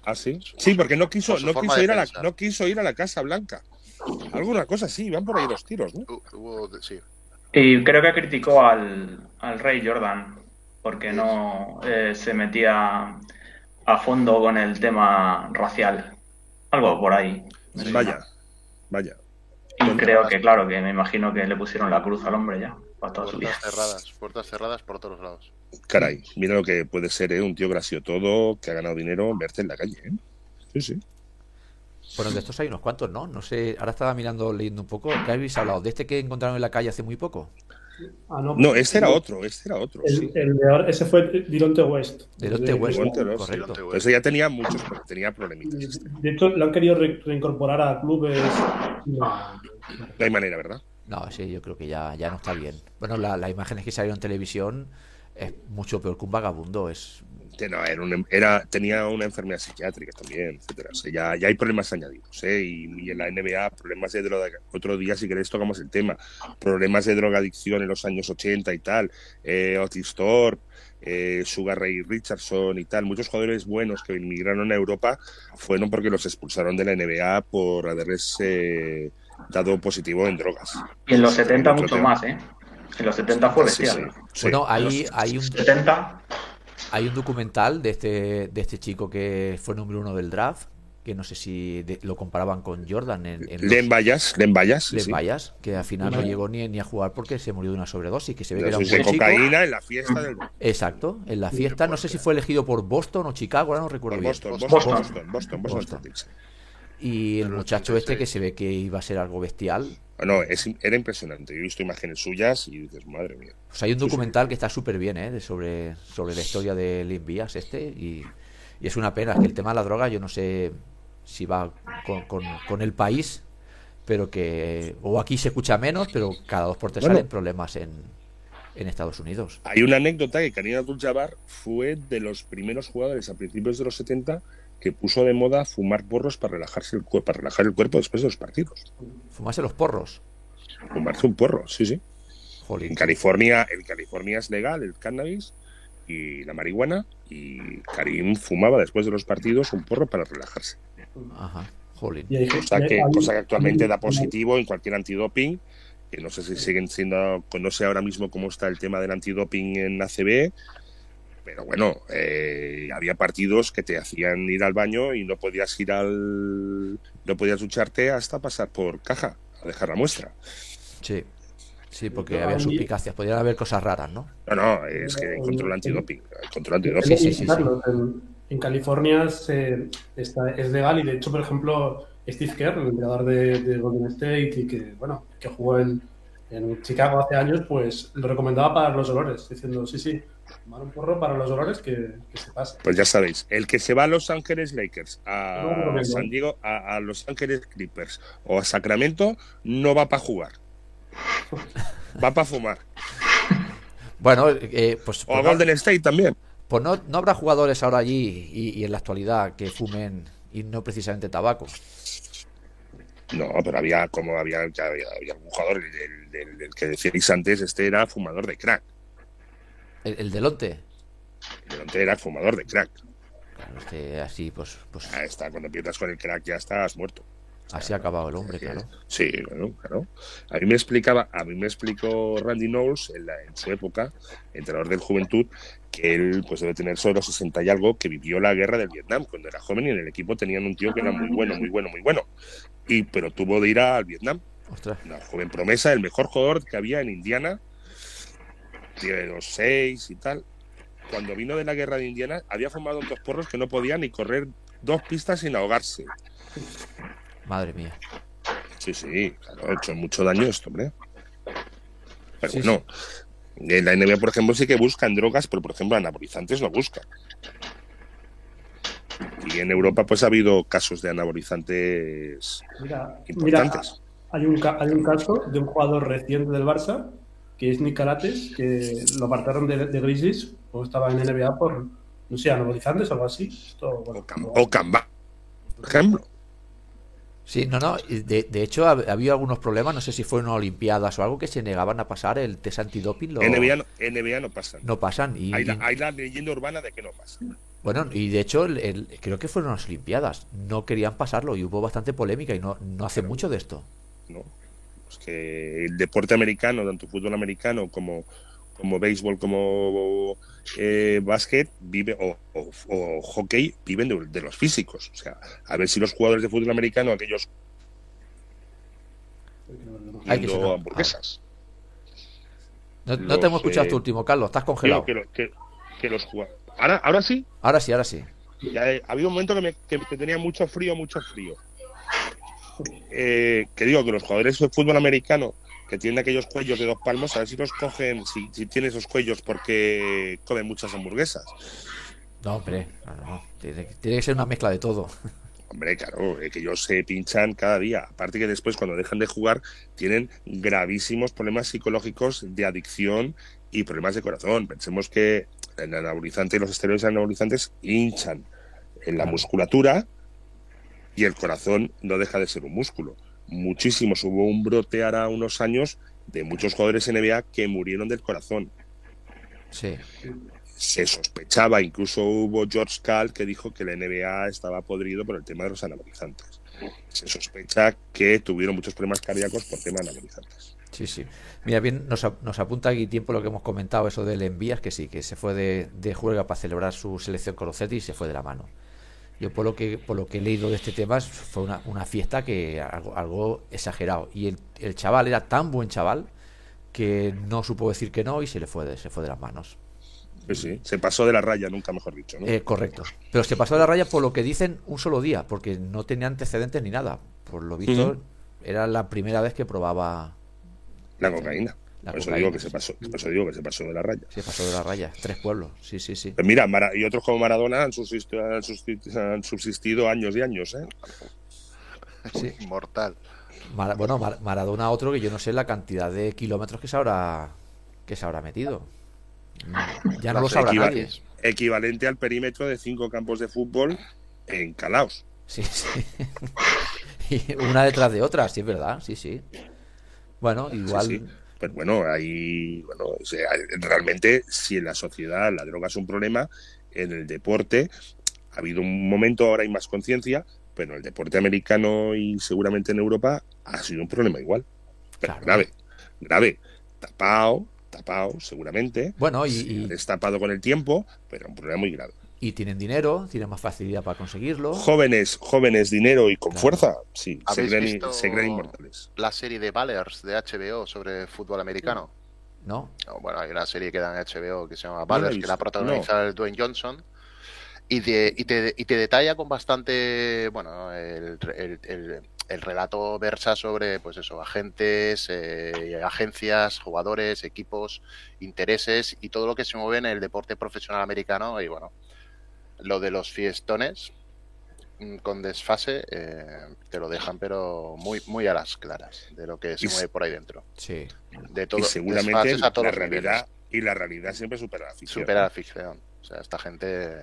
¿Ah, sí? Sí, porque no quiso, no quiso ir a la, no quiso ir a la Casa Blanca. Alguna cosa así, van por ahí los tiros, ¿no? hu- hubo, sí. Y creo que criticó al, al rey Jordan porque no eh, se metía a fondo con el tema racial. Algo por ahí. Vaya, vaya. Y creo que, claro, que me imagino que le pusieron la cruz al hombre ya, para toda su vida. Puertas cerradas, puertas cerradas por todos lados. Caray, mira lo que puede ser, ¿eh? Un tío gracioso todo, que ha ganado dinero, verte en la calle, ¿eh? Sí, sí. Bueno, de estos hay unos cuantos, ¿no? No sé, ahora estaba mirando, leyendo un poco. ¿Qué habéis hablado? ¿De este que encontraron en la calle hace muy poco? Ah, no, No, este era otro, este era otro, El, sí. el de ahora- ese fue Dironte West. Deronte West, correcto. Deronte West. Ese ya tenía muchos, tenía problemitas. este. De hecho, lo han querido re- reincorporar a clubes. No, No hay manera, ¿verdad? No, sí, yo creo que ya, ya no está bien. Bueno, la- las imágenes que salieron en televisión es mucho peor que un vagabundo. Es no, era un- era, tenía una enfermedad psiquiátrica también, etcétera. O sea, ya, ya hay problemas añadidos, ¿eh? Y, y en la NBA, problemas de droga. Otro día, si queréis, tocamos el tema. Problemas de drogadicción en los años 80 y tal. Eh, Otis Thorpe, eh, Sugar Ray Richardson y tal. Muchos jugadores buenos que inmigraron a Europa fueron porque los expulsaron de la NBA por haberles eh, dado positivo en drogas. Y en los 70 Otro mucho tema. más, ¿eh? En los 70 fue Sí, bestial. sí, sí. bueno, hay, hay un 70, hay un documental de este de este chico que fue número uno del draft, que no sé si de- lo comparaban con Jordan en, en Len Bayas, Len sí, Len sí. Que al final no llegó ni, ni a jugar porque se murió de una sobredosis, que se ve que era un buen chico. cocaína en la fiesta del Exacto, en la fiesta, no sé si fue elegido por Boston o Chicago, ahora no recuerdo bien. Boston, Boston, Boston. Boston, Boston, Boston Boston. Celtics. Y el muchacho 86. este que se ve que iba a ser algo bestial. No, es, era impresionante. Yo he visto imágenes suyas y dices, madre mía. Pues hay un documental que está súper bien, ¿eh? sobre, sobre la historia de Vías este. Y, y es una pena que el tema de la droga, yo no sé si va con, con- con el país, pero que. O aquí se escucha menos, pero cada dos por tres Bueno. salen problemas en, en Estados Unidos. Hay una anécdota que Karina Abdul-Jabbar fue de los primeros jugadores a principios de los 70 que puso de moda fumar porros para relajarse el cuerpo, para relajar el cuerpo después de los partidos. Fumarse los porros. Fumarse un porro, sí, sí. Jolín. En California, en California es legal el cannabis y la marihuana y Karim fumaba después de los partidos un porro para relajarse. Ajá, jolín. Cosa que, cosa que actualmente da positivo en cualquier antidoping, que no sé si siguen siendo, no sé ahora mismo cómo está el tema del antidoping en ACB, pero bueno, eh, había partidos que te hacían ir al baño y no podías ir al, no podías ducharte hasta pasar por caja a dejar la muestra. Sí. Sí, porque había suspicacias. Podrían haber cosas raras, ¿no? No, no, es que hay control antidoping, hay control Sí, antidoping. sí, sí, Carlos, En, en California se- está- es legal y de hecho, por ejemplo, Steve Kerr, el entrenador de, de Golden State y que, bueno, que jugó en, en Chicago hace años, pues lo recomendaba para los olores, diciendo, sí, sí, tomar un porro para los olores que, que se pase. Pues ya sabéis, el que se va a Los Ángeles Lakers, No, a no, no. San Diego, a, a Los Ángeles Clippers o a Sacramento, no va para jugar. Va para fumar. Bueno, eh, pues, O a pues no- Golden State también. Pues no, no habrá jugadores ahora allí y, y en la actualidad que fumen y no precisamente tabaco. No, pero había como había, ya había, había un jugador, el, el- el- el que decíais antes, este era fumador de crack. El, el delonte. El delante era fumador de crack. Claro, este así, pues, pues está, cuando empiezas con el crack ya estás muerto. Así ha acabado el hombre, claro. Sí, bueno, claro. A mí me explicaba, a mí me explicó Randy Knowles en, la- en su época, entrenador del Juventud, que él pues debe tener solo 60 y algo, que vivió la guerra del Vietnam cuando era joven y en el equipo tenían un tío que era muy bueno, muy bueno, muy bueno. Y pero tuvo de ir al Vietnam. Ostras. Una joven promesa, el mejor jugador que había en Indiana, tiene los seis y tal. Cuando vino de la guerra de Indiana, había formado dos porros que no podían ni correr dos pistas sin ahogarse. Madre mía. Sí, sí, claro, ha hecho mucho daño esto, hombre. Pero Sí, bueno, en la NBA, por ejemplo, sí que buscan drogas, pero por ejemplo, anabolizantes no buscan. Y en Europa, pues ha habido casos de anabolizantes Mira, mira, importantes. hay un, hay un caso de un jugador reciente del Barça, que es Nicarates, que lo apartaron de, de Grizzlies, o estaba en NBA por, no sé, anabolizantes o algo así. Esto, bueno, o, Cam- no- o Camba, por ejemplo. Sí, no, no. De, de hecho, ha, ha habido algunos problemas. No sé si fueron Olimpiadas o algo que se negaban a pasar el test antidoping. Lo, NBA, no, NBA no pasa. no pasan. Y, hay, la, y- hay la leyenda urbana de que no pasa. bueno, y de hecho, el- el- creo que fueron las Olimpiadas. No querían pasarlo y hubo bastante polémica y no, no hace mucho de esto. ¿no? Es que el deporte americano, tanto fútbol americano como, como béisbol, como eh, básquet, vive, o, o- o hockey, viven de, de los físicos. O sea, a ver si los jugadores de fútbol americano, aquellos Ay, que hamburguesas, No, no Los, te hemos escuchado eh, tu último, Carlos. Estás congelado. que, que- que los jugadores. Ahora, ahora sí, Ahora sí, ahora sí. ya he- ha habido un momento que, me, que tenía mucho frío, mucho frío. Eh, que digo que los jugadores de fútbol americano que tienen aquellos cuellos de dos palmos, a ver si los cogen, si, si tienen esos cuellos porque comen muchas hamburguesas. No, hombre. no, no. Tiene, tiene que ser una mezcla de todo. Hombre, claro, eh, que ellos se pinchan cada día. Aparte que después, cuando dejan de jugar, tienen gravísimos problemas psicológicos de adicción y problemas de corazón. Pensemos que el anabolizante y los esteroides anabolizantes hinchan en la musculatura y el corazón no deja de ser un músculo. Muchísimos. Hubo un brote ahora unos años de muchos jugadores NBA que murieron del corazón. Sí. Se sospechaba, incluso hubo George Cal que dijo que la NBA estaba podrido por el tema de los anabolizantes. Se sospecha que tuvieron muchos problemas cardíacos por tema de anabolizantes. Sí, sí. Mira, bien, nos, nos apunta aquí tiempo lo que hemos comentado, eso del Envías, que sí, que se fue de, de juerga para celebrar su selección con los Celtics y se fue de la mano. Yo por lo que por lo que he leído de este tema fue una, una fiesta que algo, algo exagerado. Y el, el chaval era tan buen chaval que no supo decir que no y se le fue de, se fue de las manos. Sí, sí, se pasó de la raya, nunca mejor dicho. ¿no? Eh, correcto. Pero se pasó de la raya por lo que dicen un solo día, porque no tenía antecedentes ni nada. Por lo visto, era la primera vez que probaba. la cocaína. La por eso digo que se pasó, por eso digo que se pasó de la raya. Se pasó de la raya. Tres pueblos. Sí, sí, sí. Pues mira, Mara- y otros como Maradona han subsistido, han subsistido, han subsistido años y años, ¿eh? Sí. Mortal. Bueno, Mar- Maradona otro que yo no sé la cantidad de kilómetros que se habrá que se habrá metido. Mm, Ya no lo sabrá nadie. Equivalente al perímetro de cinco campos de fútbol en Calaos. Sí, sí. Y una detrás de otra, sí es verdad, sí, sí. Bueno, igual Sí, sí. Pero bueno, ahí, bueno, o sea, realmente, si en la sociedad la droga es un problema, en el deporte ha habido un momento, ahora hay más conciencia, pero en el deporte americano y seguramente en Europa ha sido un problema igual. Pero Claro. grave, grave. Tapado, tapado, seguramente. Bueno, y- destapado con el tiempo, pero un problema muy grave. Y tienen dinero, tienen más facilidad para conseguirlo. Jóvenes, jóvenes, dinero y con Claro. fuerza, sí, se ¿Habéis creen, visto- se creen inmortales. La serie de Ballers de HBO sobre fútbol americano. ¿No? No, Bueno, hay una serie que da en HBO que se llama Ballers, que la protagoniza el Dwayne Johnson. Y, de- y, te, y te detalla con bastante. Bueno, el, el- el- el relato versa sobre, pues eso, agentes, eh, agencias, jugadores, equipos, intereses y todo lo que se mueve en el deporte profesional americano. Y bueno, lo de los fiestones mm, con desfase eh, te lo dejan, pero muy, muy a las claras de lo que se Y mueve por ahí dentro. Sí. De todo, y seguramente desfases a todos la realidad y la realidad siempre supera la ficción. supera la ficción. O sea, esta gente.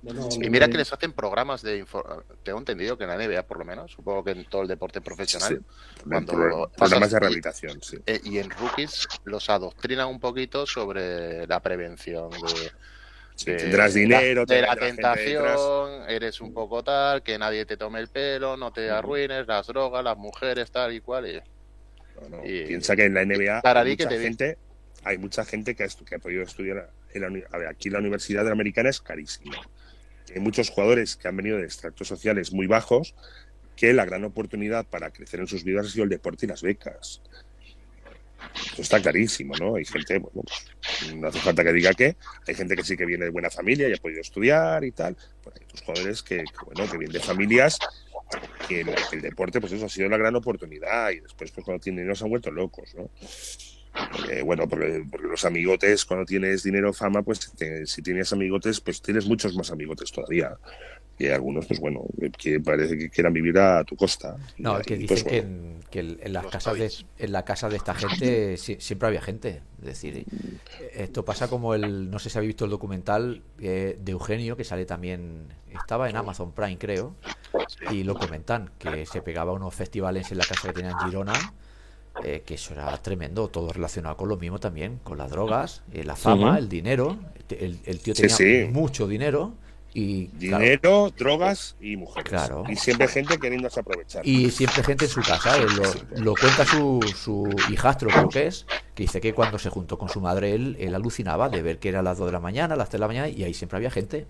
Bueno, Y mira que les hacen programas de. Tengo entendido que en la NBA, por lo menos, supongo que en todo el deporte profesional. Sí. Cuando Pro- programas de rehabilitación, sí. eh, y en rookies los adoctrinan un poquito sobre la prevención de, Sí, tendrás dinero, de la, tendrás gente tentación, eres un poco tal, que nadie te tome el pelo, no te arruines, las drogas, las mujeres, tal y cual. y- No, no, Y- Piensa que en la NBA hay que mucha, vi. gente, hay mucha gente que ha, que ha podido estudiar. En la a ver, aquí la Universidad Americana es carísima. Hay muchos jugadores que han venido de extractos sociales muy bajos que la gran oportunidad para crecer en sus vidas ha sido el deporte y las becas. Eso está clarísimo, ¿no? Hay gente, bueno, no hace falta que diga que, hay gente que sí que viene de buena familia y ha podido estudiar y tal. Pues hay otros jugadores que, bueno, que vienen de familias que el, deporte, pues eso ha sido la gran oportunidad y después, pues cuando tienen dinero se han vuelto locos, ¿no? Porque, bueno, porque, porque los amigotes, cuando tienes dinero, fama, pues te- si tienes amigotes, pues tienes muchos más amigotes todavía. Y hay algunos, pues bueno, que parece que quieran vivir a tu costa. No, Y es que dicen pues, que, bueno, en, que en- en las casas de, en la casa de esta gente si- siempre había gente. Es decir, esto pasa como el, no sé si habéis visto el documental eh, de Eugenio, que sale también, estaba en Amazon Prime, creo, y lo comentan, que se pegaba a unos festivales en la casa que tenían en Girona, eh, que eso era tremendo, todo relacionado con lo mismo también, con las drogas, eh, la fama, el dinero. El, el tío Sí, tenía sí. mucho dinero y claro, Dinero, drogas y mujeres. Claro. Y siempre gente queriéndose aprovechar. Y siempre gente en su casa. él lo, lo cuenta su, su hijastro, creo que es, que dice que cuando se juntó con su madre, él, él alucinaba de ver que era las 2 de la mañana, las 3 de la mañana, y ahí siempre había gente.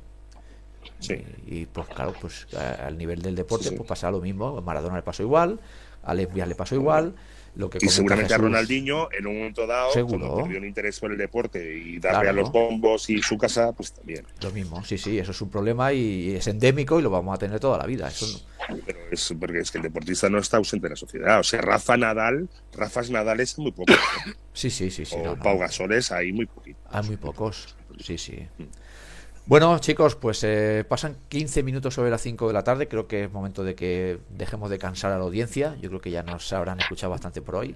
Sí. Y, y, pues claro, pues a- al nivel del deporte, Sí, sí. pues pasa lo mismo. A Maradona le pasó igual, a Lesbias le pasó igual. Lo que Y seguramente a Jesús- Ronaldinho, en un momento dado, cuando perdió el interés por el deporte y darle Claro. a los bombos y su casa, pues también. Lo mismo, sí, sí, eso es un problema y es endémico y lo vamos a tener toda la vida. Eso no- Pero es porque es que el deportista no está ausente de la sociedad. O sea, Rafa Nadal, Rafas Nadales muy pocos. Sí, sí, sí, sí. o no, no. Pau Gasoles hay muy poquito. Hay muy pocos, sí, sí. Bueno, chicos, pues eh, pasan 15 minutos sobre las 5 de la tarde. Creo que es momento de que dejemos de cansar a la audiencia. Yo creo que ya nos habrán escuchado bastante por hoy.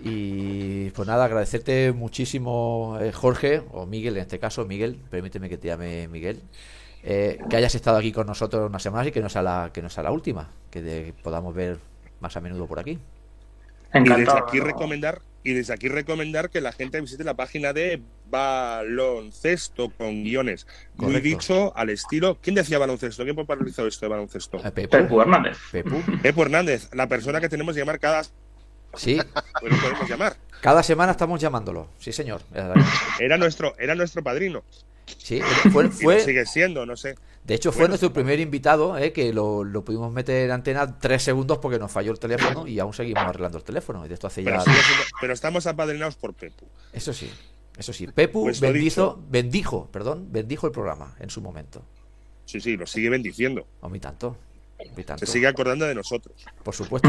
Y pues nada, agradecerte muchísimo, eh, Jorge, o Miguel en este caso. Miguel, permíteme que te llame Miguel. eh, que hayas estado aquí con nosotros unas semanas y que no sea la, que no sea la última. Que de- podamos ver más a menudo por aquí. Y desde Encantado. aquí recomendar y desde aquí recomendar que la gente visite la página de baloncesto con guiones. Muy Correcto. dicho al estilo. ¿Quién decía baloncesto? ¿Quién popularizó esto de baloncesto? Eh, Pepu, Pepu Hernández. Pepu, Pepo Hernández, la persona que tenemos que llamar cada sí, pues lo podemos llamar. cada semana estamos llamándolo. Sí, señor. Era nuestro, era nuestro padrino. Sí, fue, sigue siendo, no sé. De hecho, fue Bueno. nuestro primer invitado, eh, que lo, lo pudimos meter en antena tres segundos porque nos falló el teléfono y aún seguimos arreglando el teléfono. Y de esto hace Pero, ya. siendo- pero estamos apadrinados por Pepu. Eso sí, eso sí. Pepu Pues bendizo, dicho. bendijo, perdón, bendijo el programa en su momento. Sí, sí, lo sigue bendiciendo. A mí tanto. Se sigue acordando de nosotros. Por supuesto.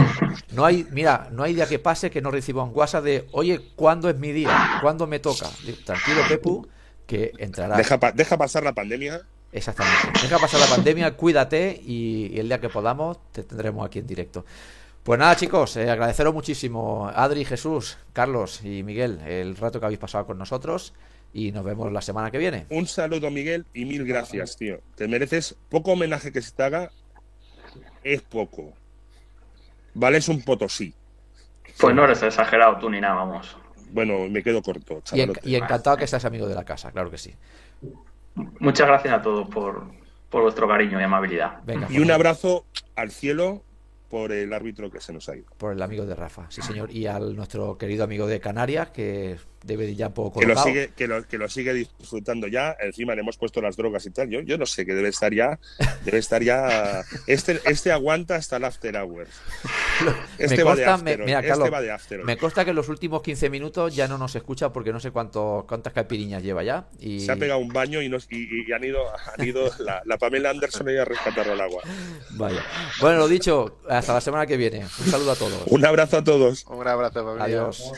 No hay, mira, no hay día que pase que no reciba un WhatsApp de, oye, ¿cuándo es mi día? ¿Cuándo me toca? Tranquilo, Pepu, que entrará. Deja, pa- deja pasar la pandemia. Exactamente. Deja pasar la pandemia, cuídate y, y el día que podamos te tendremos aquí en directo. Pues nada, chicos, eh, agradeceros muchísimo, Adri, Jesús, Carlos y Miguel, el rato que habéis pasado con nosotros y nos vemos la semana que viene. Un saludo, Miguel, y mil gracias, tío. Te mereces poco homenaje que se te haga. Es poco. Vale, es un potosí. Pues no eres exagerado tú ni nada, vamos. Bueno, me quedo corto, Y, en- y encantado que seas amigo de la casa, claro que sí. Muchas gracias a todos por, por vuestro cariño y amabilidad. Venga, Y un abrazo al cielo por el árbitro que se nos ha ido. por el amigo de Rafa, sí señor, y al nuestro querido amigo de Canarias que debe de ya un poco Que lo, sigue, que, lo, que lo sigue disfrutando ya. Encima le hemos puesto las drogas y tal. Yo, yo no sé, que debe estar ya. Debe estar ya. Este, este aguanta hasta el after hours. Este me va de consta, after me- mira, este Carlos, va de after me consta que en los últimos 15 minutos ya no nos escucha porque no sé cuánto, cuántas capiriñas lleva ya. Y... Se ha pegado un baño y, nos, y, y han ido, han ido la, la Pamela Anderson ha ido a rescatarlo al agua. Vaya. Bueno, lo dicho, hasta la semana que viene. Un saludo a todos. Un abrazo a todos. Un abrazo, familia. Adiós.